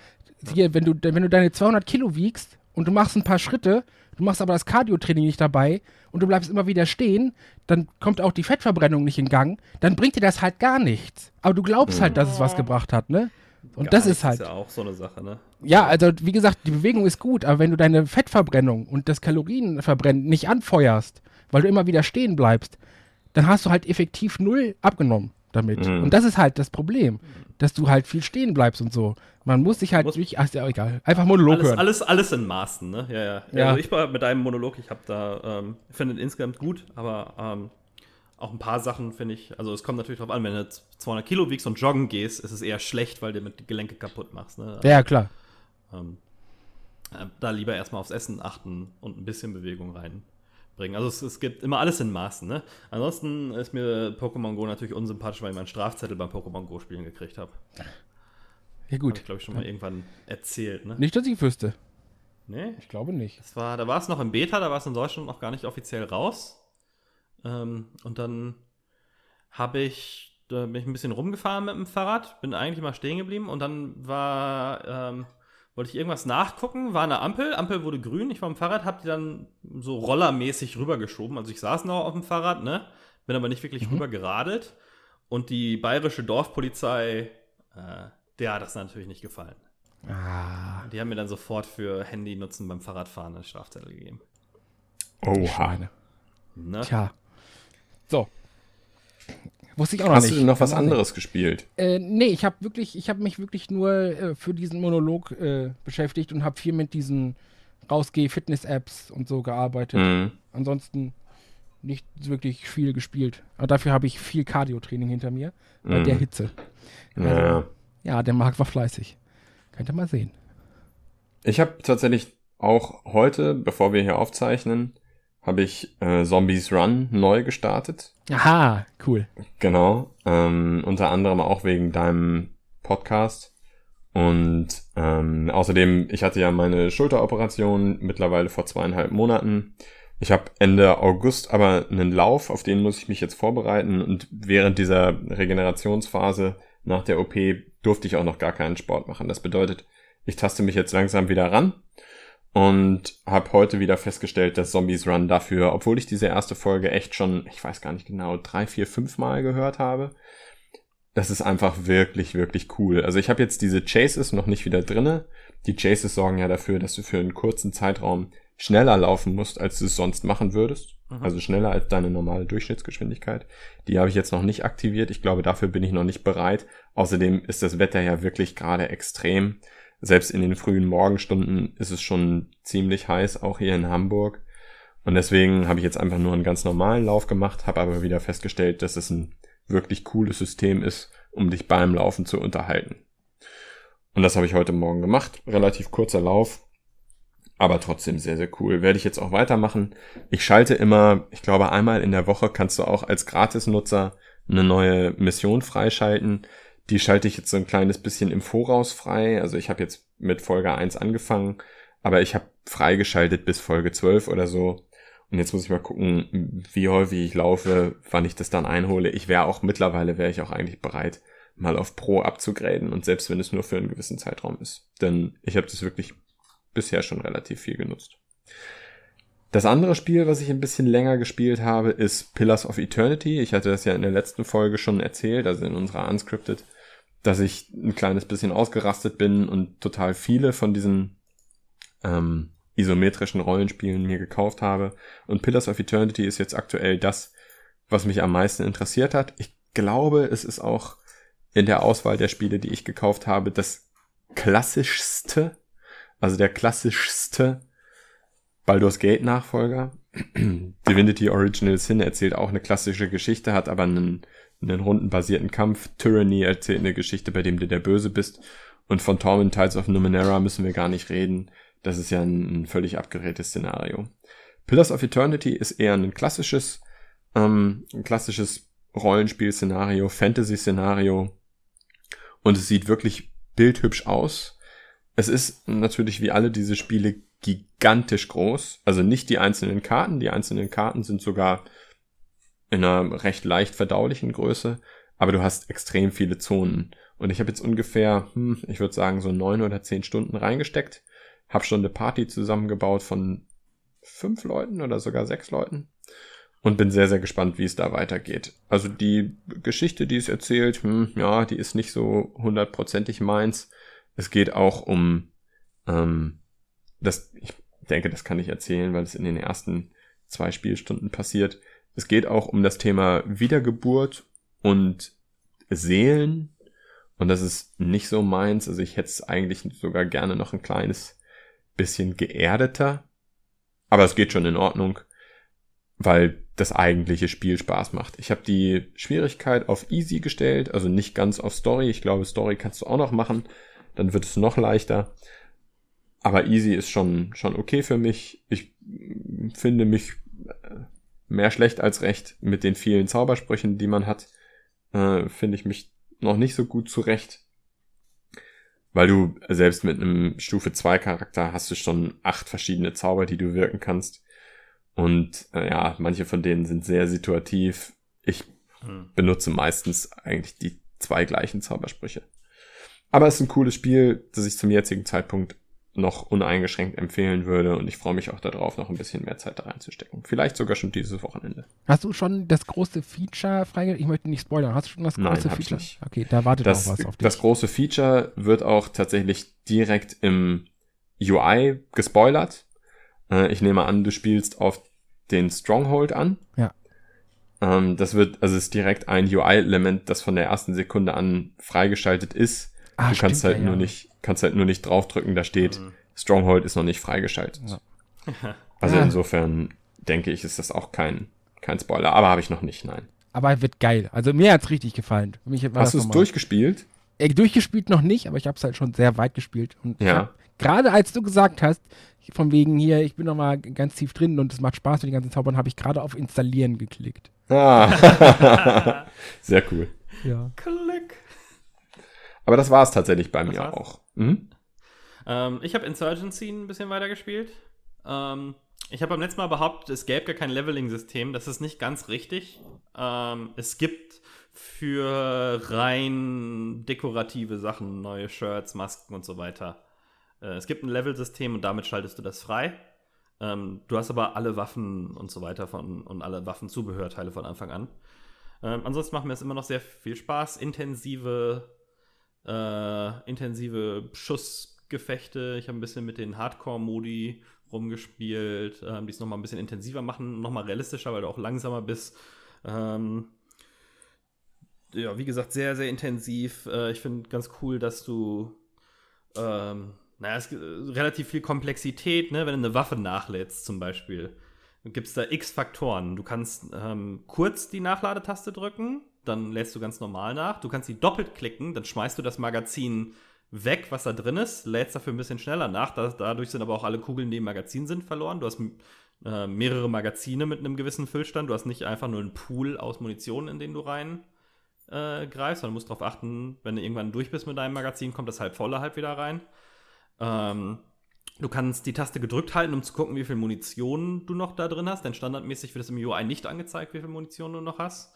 C: Hier, wenn du, wenn du deine 200 Kilo wiegst und du machst ein paar Schritte, du machst aber das Cardio-Training nicht dabei und du bleibst immer wieder stehen, dann kommt auch die Fettverbrennung nicht in Gang, dann bringt dir das halt gar nichts. Aber du glaubst halt, dass es was gebracht hat, ne? Und
A: Gar
C: das ist halt.
A: ja auch so eine Sache, ne?
C: Ja, also wie gesagt, die Bewegung ist gut, aber wenn du deine Fettverbrennung und das Kalorienverbrennen nicht anfeuerst, weil du immer wieder stehen bleibst, dann hast du halt effektiv null abgenommen damit.
B: Mhm.
C: Und das ist halt das Problem, dass du halt viel stehen bleibst und so. Man muss sich halt
A: Muss-
C: durch, ach, ist ja egal, einfach Monolog
A: Alles,
C: hören.
A: alles, alles in Maßen, ne? Ja, ja.
C: Ja.
A: Also ich war mit deinem Monolog, ich habe da, ähm, ich finde insgesamt gut, aber ähm, auch ein paar Sachen finde ich, also es kommt natürlich drauf an, wenn du jetzt 200 Kilo wiegst und joggen gehst, ist es eher schlecht, weil du mit die Gelenke kaputt machst, ne?
C: ja, klar.
A: Ähm, äh, da lieber erstmal aufs Essen achten und ein bisschen Bewegung reinbringen. Also es, es gibt immer alles in Maßen, ne? Ansonsten ist mir Pokémon Go natürlich unsympathisch, weil ich meinen Strafzettel beim Pokémon Go spielen gekriegt habe.
C: Ja gut.
A: ich, glaube ich, schon mal irgendwann erzählt, ne?
C: Nicht, dass ich wüsste.
A: Nee?
C: Ich glaube nicht.
A: Das war, da war es noch im Beta, da war es in Deutschland noch gar nicht offiziell raus. Ähm, und dann habe ich, da bin ich ein bisschen rumgefahren mit dem Fahrrad, bin eigentlich mal stehen geblieben und dann war, ähm, wollte ich irgendwas nachgucken, war eine Ampel, Ampel wurde grün, ich war am Fahrrad, habe die dann so rollermäßig rübergeschoben. Also ich saß noch auf dem Fahrrad, ne, bin aber nicht wirklich rüber geradelt und die bayerische Dorfpolizei, äh, der hat das natürlich nicht gefallen.
C: Ah,
A: Die haben mir dann sofort für Handy nutzen beim Fahrradfahren eine Strafzettel gegeben.
B: Oha.
C: Schweine.
A: Ne?
C: Tja. So. Wusste ich auch noch
B: Hast
C: nicht.
B: du denn noch was anderes gespielt?
C: Äh, nee, ich habe wirklich, ich habe mich wirklich nur äh, für diesen Monolog äh, beschäftigt und habe viel mit diesen Rausgeh-Fitness-Apps und so gearbeitet.
B: Mhm.
C: Ansonsten nicht wirklich viel gespielt. Aber dafür habe ich viel Cardio-Training hinter mir bei
B: Mhm.
C: der Hitze. Also,
B: Ja.
C: ja, der Marc war fleißig. Könnt ihr mal sehen.
B: Ich habe tatsächlich auch heute, bevor wir hier aufzeichnen, habe ich äh, Zombies Run neu gestartet.
C: Aha, cool.
B: Genau. Ähm, unter anderem auch wegen deinem Podcast. Und ähm, außerdem, ich hatte ja meine Schulteroperation mittlerweile vor zweieinhalb Monaten. Ich habe Ende August aber einen Lauf, auf den muss ich mich jetzt vorbereiten. Und während dieser Regenerationsphase nach der OP durfte ich auch noch gar keinen Sport machen. Das bedeutet, ich taste mich jetzt langsam wieder ran und habe heute wieder festgestellt, dass Zombies Run dafür, obwohl ich diese erste Folge echt schon, ich weiß gar nicht genau, drei, vier, fünf Mal gehört habe, das ist einfach wirklich, wirklich cool. Also ich habe jetzt diese Chases noch nicht wieder drinne. Die Chases sorgen ja dafür, dass du für einen kurzen Zeitraum schneller laufen musst, als du es sonst machen würdest. Also schneller als deine normale Durchschnittsgeschwindigkeit. Die habe ich jetzt noch nicht aktiviert. Ich glaube, dafür bin ich noch nicht bereit. Außerdem ist das Wetter ja wirklich gerade extrem. Selbst in den frühen Morgenstunden ist es schon ziemlich heiß, auch hier in Hamburg. Und deswegen habe ich jetzt einfach nur einen ganz normalen Lauf gemacht, habe aber wieder festgestellt, dass es ein wirklich cooles System ist, um dich beim Laufen zu unterhalten. Und das habe ich heute Morgen gemacht. Relativ kurzer Lauf, aber trotzdem sehr, sehr cool. Werde ich jetzt auch weitermachen. Ich schalte immer, ich glaube, einmal in der Woche kannst du auch als Gratisnutzer eine neue Mission freischalten. Die schalte ich jetzt so ein kleines bisschen im Voraus frei. Also ich habe jetzt mit Folge 1 angefangen, aber ich habe freigeschaltet bis Folge 12 oder so. Und jetzt muss ich mal gucken, wie häufig ich laufe, wann ich das dann einhole. Ich wäre auch mittlerweile, wäre ich auch eigentlich bereit, mal auf Pro abzugraden und selbst wenn es nur für einen gewissen Zeitraum ist. Denn ich habe das wirklich bisher schon relativ viel genutzt. Das andere Spiel, was ich ein bisschen länger gespielt habe, ist Pillars of Eternity. Ich hatte das ja in der letzten Folge schon erzählt, also in unserer Unscripted, dass ich ein kleines bisschen ausgerastet bin und total viele von diesen ähm, isometrischen Rollenspielen mir gekauft habe. Und Pillars of Eternity ist jetzt aktuell das, was mich am meisten interessiert hat. Ich glaube, es ist auch in der Auswahl der Spiele, die ich gekauft habe, das klassischste, also der klassischste Baldur's Gate Nachfolger. Divinity Original Sin erzählt auch eine klassische Geschichte, hat aber einen, einen rundenbasierten Kampf. Tyranny erzählt eine Geschichte, bei dem du der Böse bist. Und von Torment Tides of Numenera müssen wir gar nicht reden. Das ist ja ein, ein völlig abgedrehtes Szenario. Pillars of Eternity ist eher ein klassisches, ähm, ein klassisches Rollenspiel-Szenario, Fantasy-Szenario. Und es sieht wirklich bildhübsch aus. Es ist natürlich wie alle diese Spiele gigantisch groß. Also nicht die einzelnen Karten. Die einzelnen Karten sind sogar in einer recht leicht verdaulichen Größe. Aber du hast extrem viele Zonen. Und ich habe jetzt ungefähr, hm, ich würde sagen, so neun oder zehn Stunden reingesteckt. Hab schon eine Party zusammengebaut von fünf Leuten oder sogar sechs Leuten und bin sehr, sehr gespannt, wie es da weitergeht. Also die Geschichte, die es erzählt, hm, ja, die ist nicht so hundertprozentig meins. Es geht auch um ähm, das, ich denke, das kann ich erzählen, weil es in den ersten zwei Spielstunden passiert. Es geht auch um das Thema Wiedergeburt und Seelen. Und das ist nicht so meins. Also ich hätte es eigentlich sogar gerne noch ein kleines bisschen geerdeter. Aber es geht schon in Ordnung, weil das eigentliche Spiel Spaß macht. Ich habe die Schwierigkeit auf Easy gestellt, also nicht ganz auf Story. Ich glaube, Story kannst du auch noch machen. Dann wird es noch leichter. Aber Easy ist schon, schon okay für mich. Ich finde mich mehr schlecht als recht mit den vielen Zaubersprüchen, die man hat. Äh, finde ich mich noch nicht so gut zurecht. Weil du selbst mit einem Stufe 2 Charakter hast du schon acht verschiedene Zauber, die du wirken kannst. Und äh, ja, manche von denen sind sehr situativ. Ich hm. benutze meistens eigentlich die zwei gleichen Zaubersprüche. Aber es ist ein cooles Spiel, das ich zum jetzigen Zeitpunkt noch uneingeschränkt empfehlen würde und ich freue mich auch darauf, noch ein bisschen mehr Zeit da reinzustecken. Vielleicht sogar schon dieses Wochenende.
C: Hast du schon das große Feature freigegeben? Ich möchte nicht spoilern. Hast du schon das große
B: Nein,
C: Feature?
B: Nicht.
C: Okay, da wartet
B: das,
C: auch was auf dich.
B: Das große Feature wird auch tatsächlich direkt im UI gespoilert. Äh, ich nehme an, du spielst auf den Stronghold an.
C: Ja.
B: Ähm, das wird, also es ist direkt ein UI-Element, das von der ersten Sekunde an freigeschaltet ist.
C: Ah,
B: du kannst
C: stimmt,
B: halt
C: ja,
B: nur
C: ja.
B: nicht, kannst halt nur nicht draufdrücken, da steht,
A: Mhm.
B: Stronghold ist noch nicht freigeschaltet.
C: Ja.
B: Also
C: Ja.
B: insofern denke ich, ist das auch kein, kein Spoiler, aber habe ich noch nicht, nein.
C: Aber er wird geil. Also mir hat's richtig gefallen. Für mich war
B: Hast
C: das
B: du es durchgespielt?
C: Äh, durchgespielt noch nicht, aber ich habe es halt schon sehr weit gespielt. Und
B: Ja.
C: gerade als du gesagt hast, von wegen hier, ich bin noch mal ganz tief drin und es macht Spaß mit den ganzen Zaubern, habe ich gerade auf Installieren geklickt.
B: Ah. Sehr cool.
C: Ja.
A: Klick.
B: Aber das war es tatsächlich bei mir
A: war's?
B: auch. Mhm.
A: Ähm, ich habe Insurgency ein bisschen weiter gespielt. Ähm, ich habe beim letzten Mal behauptet, es gäbe gar kein Leveling-System. Das ist nicht ganz richtig. Ähm, es gibt für rein dekorative Sachen, neue Shirts, Masken und so weiter. Äh, es gibt ein Level-System und damit schaltest du das frei. Ähm, du hast aber alle Waffen und so weiter von, und alle Waffenzubehörteile von Anfang an. Ähm, ansonsten macht mir es immer noch sehr viel Spaß. Intensive, äh, intensive Schussgefechte. Ich habe ein bisschen mit den Hardcore-Modi rumgespielt, ähm, die es nochmal ein bisschen intensiver machen, nochmal realistischer, weil du auch langsamer bist. Ähm, ja, wie gesagt, sehr, sehr intensiv. Äh, ich finde ganz cool, dass du ähm, naja, es gibt äh, relativ viel Komplexität, ne? wenn du eine Waffe nachlädst zum Beispiel. Gibt es da x Faktoren. Du kannst ähm, kurz die Nachladetaste drücken, dann lädst du ganz normal nach. Du kannst sie doppelt klicken, dann schmeißt du das Magazin weg, was da drin ist, lädst dafür ein bisschen schneller nach. Da, dadurch sind aber auch alle Kugeln, die im Magazin sind, verloren. Du hast äh, mehrere Magazine mit einem gewissen Füllstand. Du hast nicht einfach nur einen Pool aus Munition, in den du rein äh, greifst, sondern musst darauf achten, wenn du irgendwann durch bist mit deinem Magazin, kommt das halb volle halb wieder rein. Ähm, du kannst die Taste gedrückt halten, um zu gucken, wie viel Munition du noch da drin hast, denn standardmäßig wird es im UI nicht angezeigt, wie viel Munition du noch hast.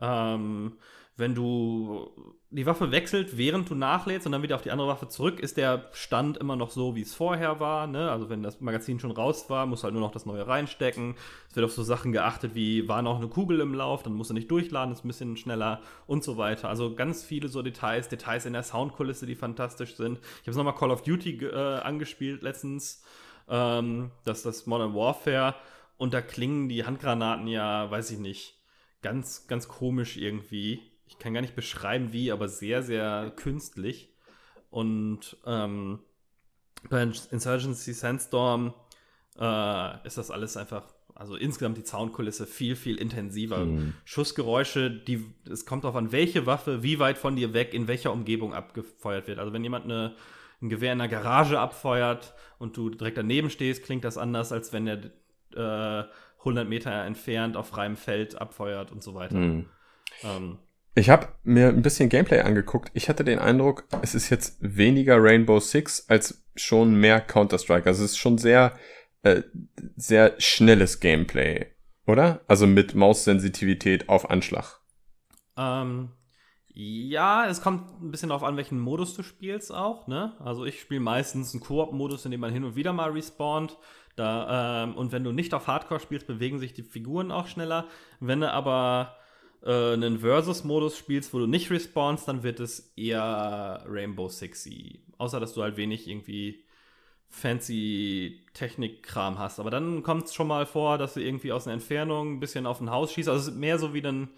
A: Ähm, wenn du die Waffe wechselt, während du nachlädst und dann wieder auf die andere Waffe zurück, ist der Stand immer noch so, wie es vorher war. Ne? Also wenn das Magazin schon raus war, musst du halt nur noch das neue reinstecken. Es wird auf so Sachen geachtet wie, war noch eine Kugel im Lauf, dann musst du nicht durchladen, ist ein bisschen schneller und so weiter. Also ganz viele so Details, Details in der Soundkulisse, die fantastisch sind. Ich habe es nochmal Call of Duty äh, angespielt letztens, ähm, das das Modern Warfare und da klingen die Handgranaten ja, weiß ich nicht, ganz, ganz komisch irgendwie. Ich kann gar nicht beschreiben, wie, aber sehr, sehr künstlich. Und ähm, bei Insurgency Sandstorm äh, ist das alles einfach, also insgesamt die Soundkulisse viel, viel intensiver.
B: Mhm.
A: Schussgeräusche, die, es kommt darauf an, welche Waffe wie weit von dir weg, in welcher Umgebung abgefeuert wird. Also wenn jemand eine, ein Gewehr in der Garage abfeuert und du direkt daneben stehst, klingt das anders, als wenn er äh, 100 Meter entfernt auf freiem Feld abfeuert und so weiter.
B: Mhm.
A: Ähm,
B: Ich habe mir ein bisschen Gameplay angeguckt. Ich hatte den Eindruck, es ist jetzt weniger Rainbow Six als schon mehr Counter-Strike. Also es ist schon sehr, äh, sehr schnelles Gameplay, oder? Also mit Maussensitivität auf Anschlag.
A: ähm, Ja, es kommt ein bisschen darauf an, welchen Modus du spielst auch, ne? Also ich spiele meistens einen Koop-Modus, in dem man hin und wieder mal respawnt. Da, ähm, und wenn du nicht auf Hardcore spielst, bewegen sich die Figuren auch schneller. Wenn du aber äh, einen Versus-Modus spielst, wo du nicht respawnst, dann wird es eher Rainbow Sixy. Außer, dass du halt wenig irgendwie fancy Technik-Kram hast. Aber dann kommt es schon mal vor, dass du irgendwie aus einer Entfernung ein bisschen auf ein Haus schießt. Also es ist mehr so wie dann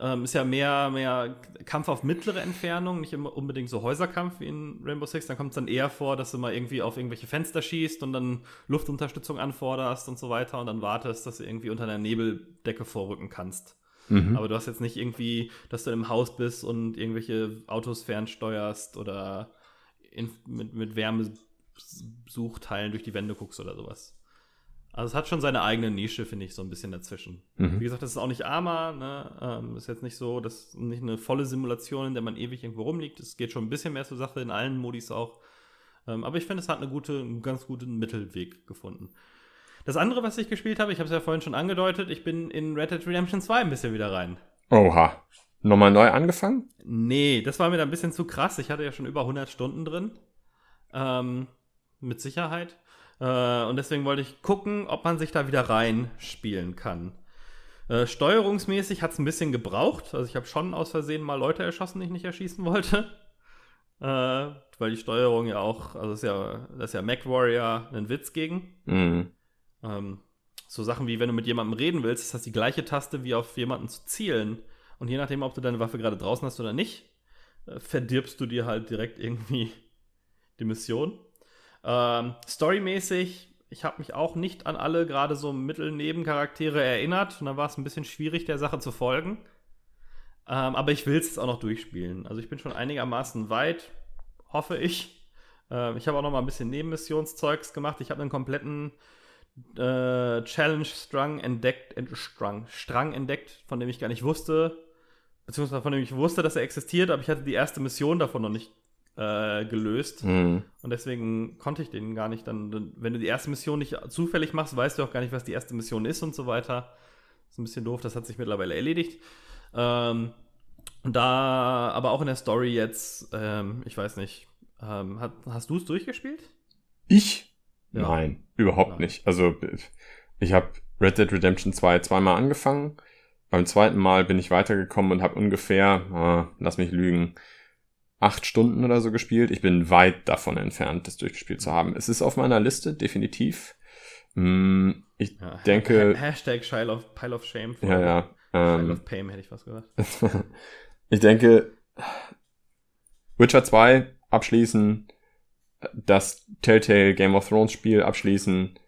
A: ähm, ist ja mehr, mehr Kampf auf mittlere Entfernung, nicht immer unbedingt so Häuserkampf wie in Rainbow Six. Dann kommt es dann eher vor, dass du mal irgendwie auf irgendwelche Fenster schießt und dann Luftunterstützung anforderst und so weiter und dann wartest, dass du irgendwie unter einer Nebeldecke vorrücken kannst. Mhm. Aber du hast jetzt nicht irgendwie, dass du im Haus bist und irgendwelche Autos fernsteuerst oder in, mit, mit Wärmesuchteilen durch die Wände guckst oder sowas. Also es hat schon seine eigene Nische, finde ich, so ein bisschen dazwischen. Mhm. Wie gesagt, das ist auch nicht Arma, ne? Ähm, ist jetzt nicht so, das ist nicht eine volle Simulation, in der man ewig irgendwo rumliegt. Es geht schon ein bisschen mehr zur Sache, in allen Modis auch. Ähm, aber ich finde, es hat eine gute, einen ganz guten Mittelweg gefunden. Das andere, was ich gespielt habe, ich habe es ja vorhin schon angedeutet, ich bin in Red Dead Redemption 2 ein bisschen wieder rein.
B: Oha. Nochmal neu angefangen?
A: Nee, das war mir da ein bisschen zu krass. Ich hatte ja schon über 100 Stunden drin. Ähm, mit Sicherheit. Äh, und deswegen wollte ich gucken, ob man sich da wieder reinspielen kann. Äh, steuerungsmäßig hat es ein bisschen gebraucht. Also ich habe schon aus Versehen mal Leute erschossen, die ich nicht erschießen wollte. Äh, weil die Steuerung ja auch, also ist ja, das ist ja Mac Warrior ein Witz gegen. Mhm. Ähm, so Sachen wie, wenn du mit jemandem reden willst, ist das die gleiche Taste wie auf jemanden zu zielen. Und je nachdem, ob du deine Waffe gerade draußen hast oder nicht, äh, verdirbst du dir halt direkt irgendwie die Mission. Ähm, storymäßig, ich habe mich auch nicht an alle gerade so Mittel-Nebencharaktere erinnert. Und dann war es ein bisschen schwierig, der Sache zu folgen. Ähm, aber ich will es jetzt auch noch durchspielen. Also ich bin schon einigermaßen weit, hoffe ich. Ähm, ich habe auch noch mal ein bisschen Nebenmissionszeugs gemacht. Ich habe einen kompletten äh, Challenge-Strang entdeckt, ent Strang, Strang entdeckt, von dem ich gar nicht wusste, beziehungsweise von dem ich wusste, dass er existiert, aber ich hatte die erste Mission davon noch nicht äh, gelöst. Mhm. Und deswegen konnte ich den gar nicht dann, wenn du die erste Mission nicht zufällig machst, weißt du auch gar nicht, was die erste Mission ist und so weiter. ist ein bisschen doof, das hat sich mittlerweile erledigt. Ähm, und da, aber auch in der Story jetzt, ähm, ich weiß nicht, ähm, hat, hast du es durchgespielt?
B: Ich? Ja. Nein, überhaupt Nein. nicht. Also, ich habe Red Dead Redemption 2 zweimal angefangen. Beim zweiten Mal bin ich weitergekommen und habe ungefähr, ah, lass mich lügen, acht Stunden oder so gespielt. Ich bin weit davon entfernt, das durchgespielt zu haben. Es ist auf meiner Liste, definitiv. Mm, ich ja, denke.
A: Hashtag Pile of, Pile of Shame.
B: Ja, ja.
A: Ähm, Pile of Pain hätte ich was gesagt.
B: ich denke, Witcher 2 abschließen, das Telltale Game of Thrones Spiel abschließen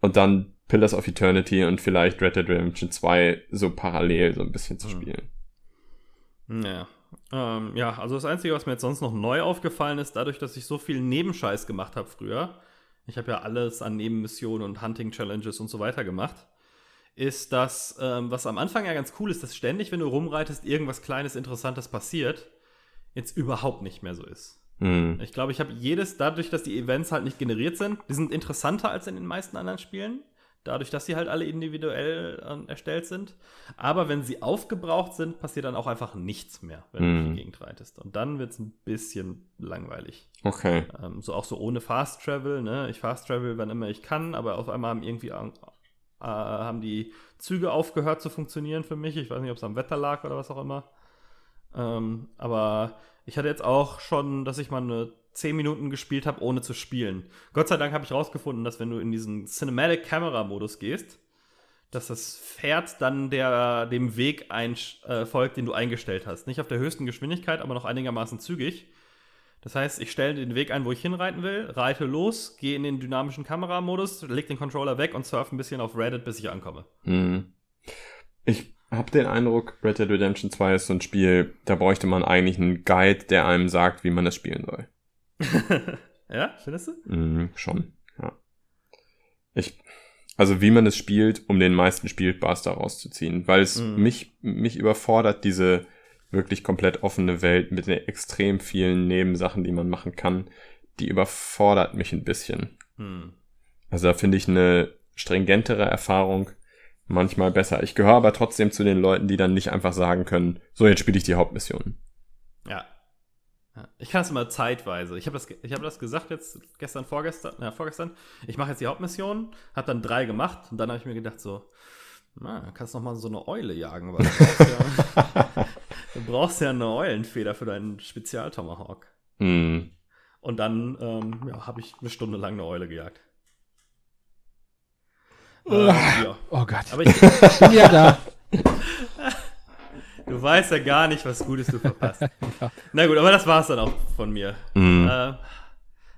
B: und dann Pillars of Eternity und vielleicht Red Dead Redemption 2 so parallel so ein bisschen zu hm. spielen.
A: Ja, ähm, ja, also das Einzige, was mir jetzt sonst noch neu aufgefallen ist, dadurch, dass ich so viel Nebenscheiß gemacht habe früher, ich habe ja alles an Nebenmissionen und Hunting-Challenges und so weiter gemacht, ist das, ähm, was am Anfang ja ganz cool ist, dass ständig, wenn du rumreitest, irgendwas Kleines, Interessantes passiert, jetzt überhaupt nicht mehr so ist. Mhm. Ich glaube, ich habe jedes, dadurch, dass die Events halt nicht generiert sind, die sind interessanter als in den meisten anderen Spielen dadurch, dass sie halt alle individuell äh, erstellt sind. Aber wenn sie aufgebraucht sind, passiert dann auch einfach nichts mehr, wenn mm. du durch die mhm. Gegend reitest. Und dann wird es ein bisschen langweilig.
B: Okay.
A: Ähm, so auch so ohne Fast Travel, ne? Ich Fast Travel, wann immer ich kann, aber auf einmal haben irgendwie äh, haben die Züge aufgehört zu funktionieren für mich. Ich weiß nicht, ob es am Wetter lag oder was auch immer. Ähm, aber ich hatte jetzt auch schon, dass ich mal eine 10 Minuten gespielt habe, ohne zu spielen. Gott sei Dank habe ich rausgefunden, dass wenn du in diesen Cinematic Camera Modus gehst, dass das Pferd dann der, dem Weg ein, äh, folgt, den du eingestellt hast. Nicht auf der höchsten Geschwindigkeit, aber noch einigermaßen zügig. Das heißt, ich stelle den Weg ein, wo ich hinreiten will, reite los, gehe in den dynamischen Kameramodus, leg den Controller weg und surfe ein bisschen auf Reddit, bis ich ankomme.
B: Mhm. Ich habe den Eindruck, Red Dead Redemption 2 ist so ein Spiel, da bräuchte man eigentlich einen Guide, der einem sagt, wie man es spielen soll.
A: ja, findest du?
B: Mhm, schon, ja. Ich, also wie man es spielt, um den meisten Spielbass daraus zu ziehen, weil es mhm. mich, mich überfordert, diese wirklich komplett offene Welt mit den extrem vielen Nebensachen, die man machen kann, die überfordert mich ein bisschen. Mhm. Also da finde ich eine stringentere Erfahrung manchmal besser. Ich gehöre aber trotzdem zu den Leuten, die dann nicht einfach sagen können, so jetzt spiele ich die Hauptmission.
A: Ja, Ich kann es immer zeitweise. Ich habe das, ich hab das gesagt jetzt gestern, vorgestern, ja, vorgestern. Ich mache jetzt die Hauptmission, habe dann drei gemacht und dann habe ich mir gedacht so, na, kannst noch mal so eine Eule jagen, weil du brauchst ja, du brauchst ja eine Eulenfeder für deinen Spezial-Tomahawk.
B: Hm.
A: Und dann ähm, ja, habe ich eine Stunde lang eine Eule gejagt. Äh, ja.
C: Oh Gott.
A: Aber ich,
C: bin ja da.
A: du weißt ja gar nicht, was Gutes du verpasst. Na gut, aber das war's dann auch von mir.
B: Hm.
A: Äh,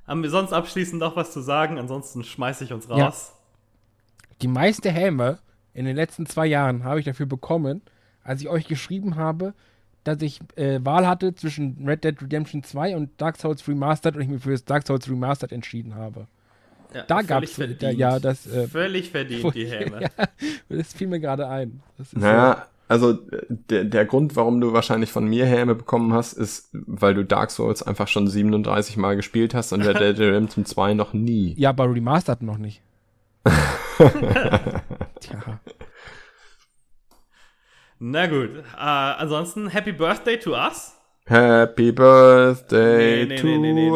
A: haben wir sonst abschließend noch was zu sagen? Ansonsten schmeiße ich uns
C: Ja.
A: raus.
C: Die meiste Helme in den letzten zwei Jahren habe ich dafür bekommen, als ich euch geschrieben habe, dass ich äh, Wahl hatte zwischen Red Dead Redemption 2 und Dark Souls Remastered und ich mich für das Dark Souls Remastered entschieden habe.
A: Ja,
C: Da
A: verdient.
C: da- ja, das, äh,
A: völlig verdient die Häme.
C: ja, das fiel mir gerade ein. Das ist
B: Naja, also der, der Grund, warum du wahrscheinlich von mir Häme bekommen hast, ist, weil du Dark Souls einfach schon 37 Mal gespielt hast und Red Dead Redemption 2 noch nie.
C: Ja, aber Remastered noch nicht. Tja.
A: Na gut. Äh, ansonsten, Happy Birthday to us.
B: Happy Birthday to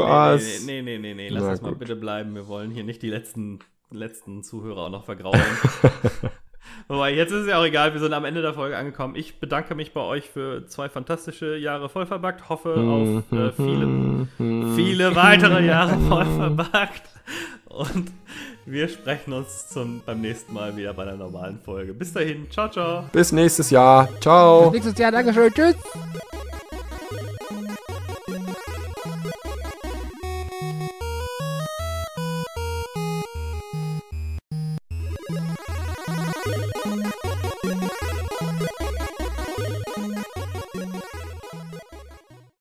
B: us.
A: nee, nee, nee, nee, lass
B: Na
A: das mal
B: gut.
A: bitte bleiben. Wir wollen hier nicht die letzten, letzten Zuhörer auch noch vergraulen. Wobei, jetzt ist es ja auch egal, wir sind am Ende der Folge angekommen. Ich bedanke mich bei euch für zwei fantastische Jahre vollverbackt. Hoffe auf äh, viele, viele weitere Jahre vollverbackt. Und wir sprechen uns zum, beim nächsten Mal wieder bei einer normalen Folge. Bis dahin, ciao, ciao.
B: Bis nächstes Jahr. Ciao.
C: Bis nächstes Jahr. Dankeschön. Tschüss.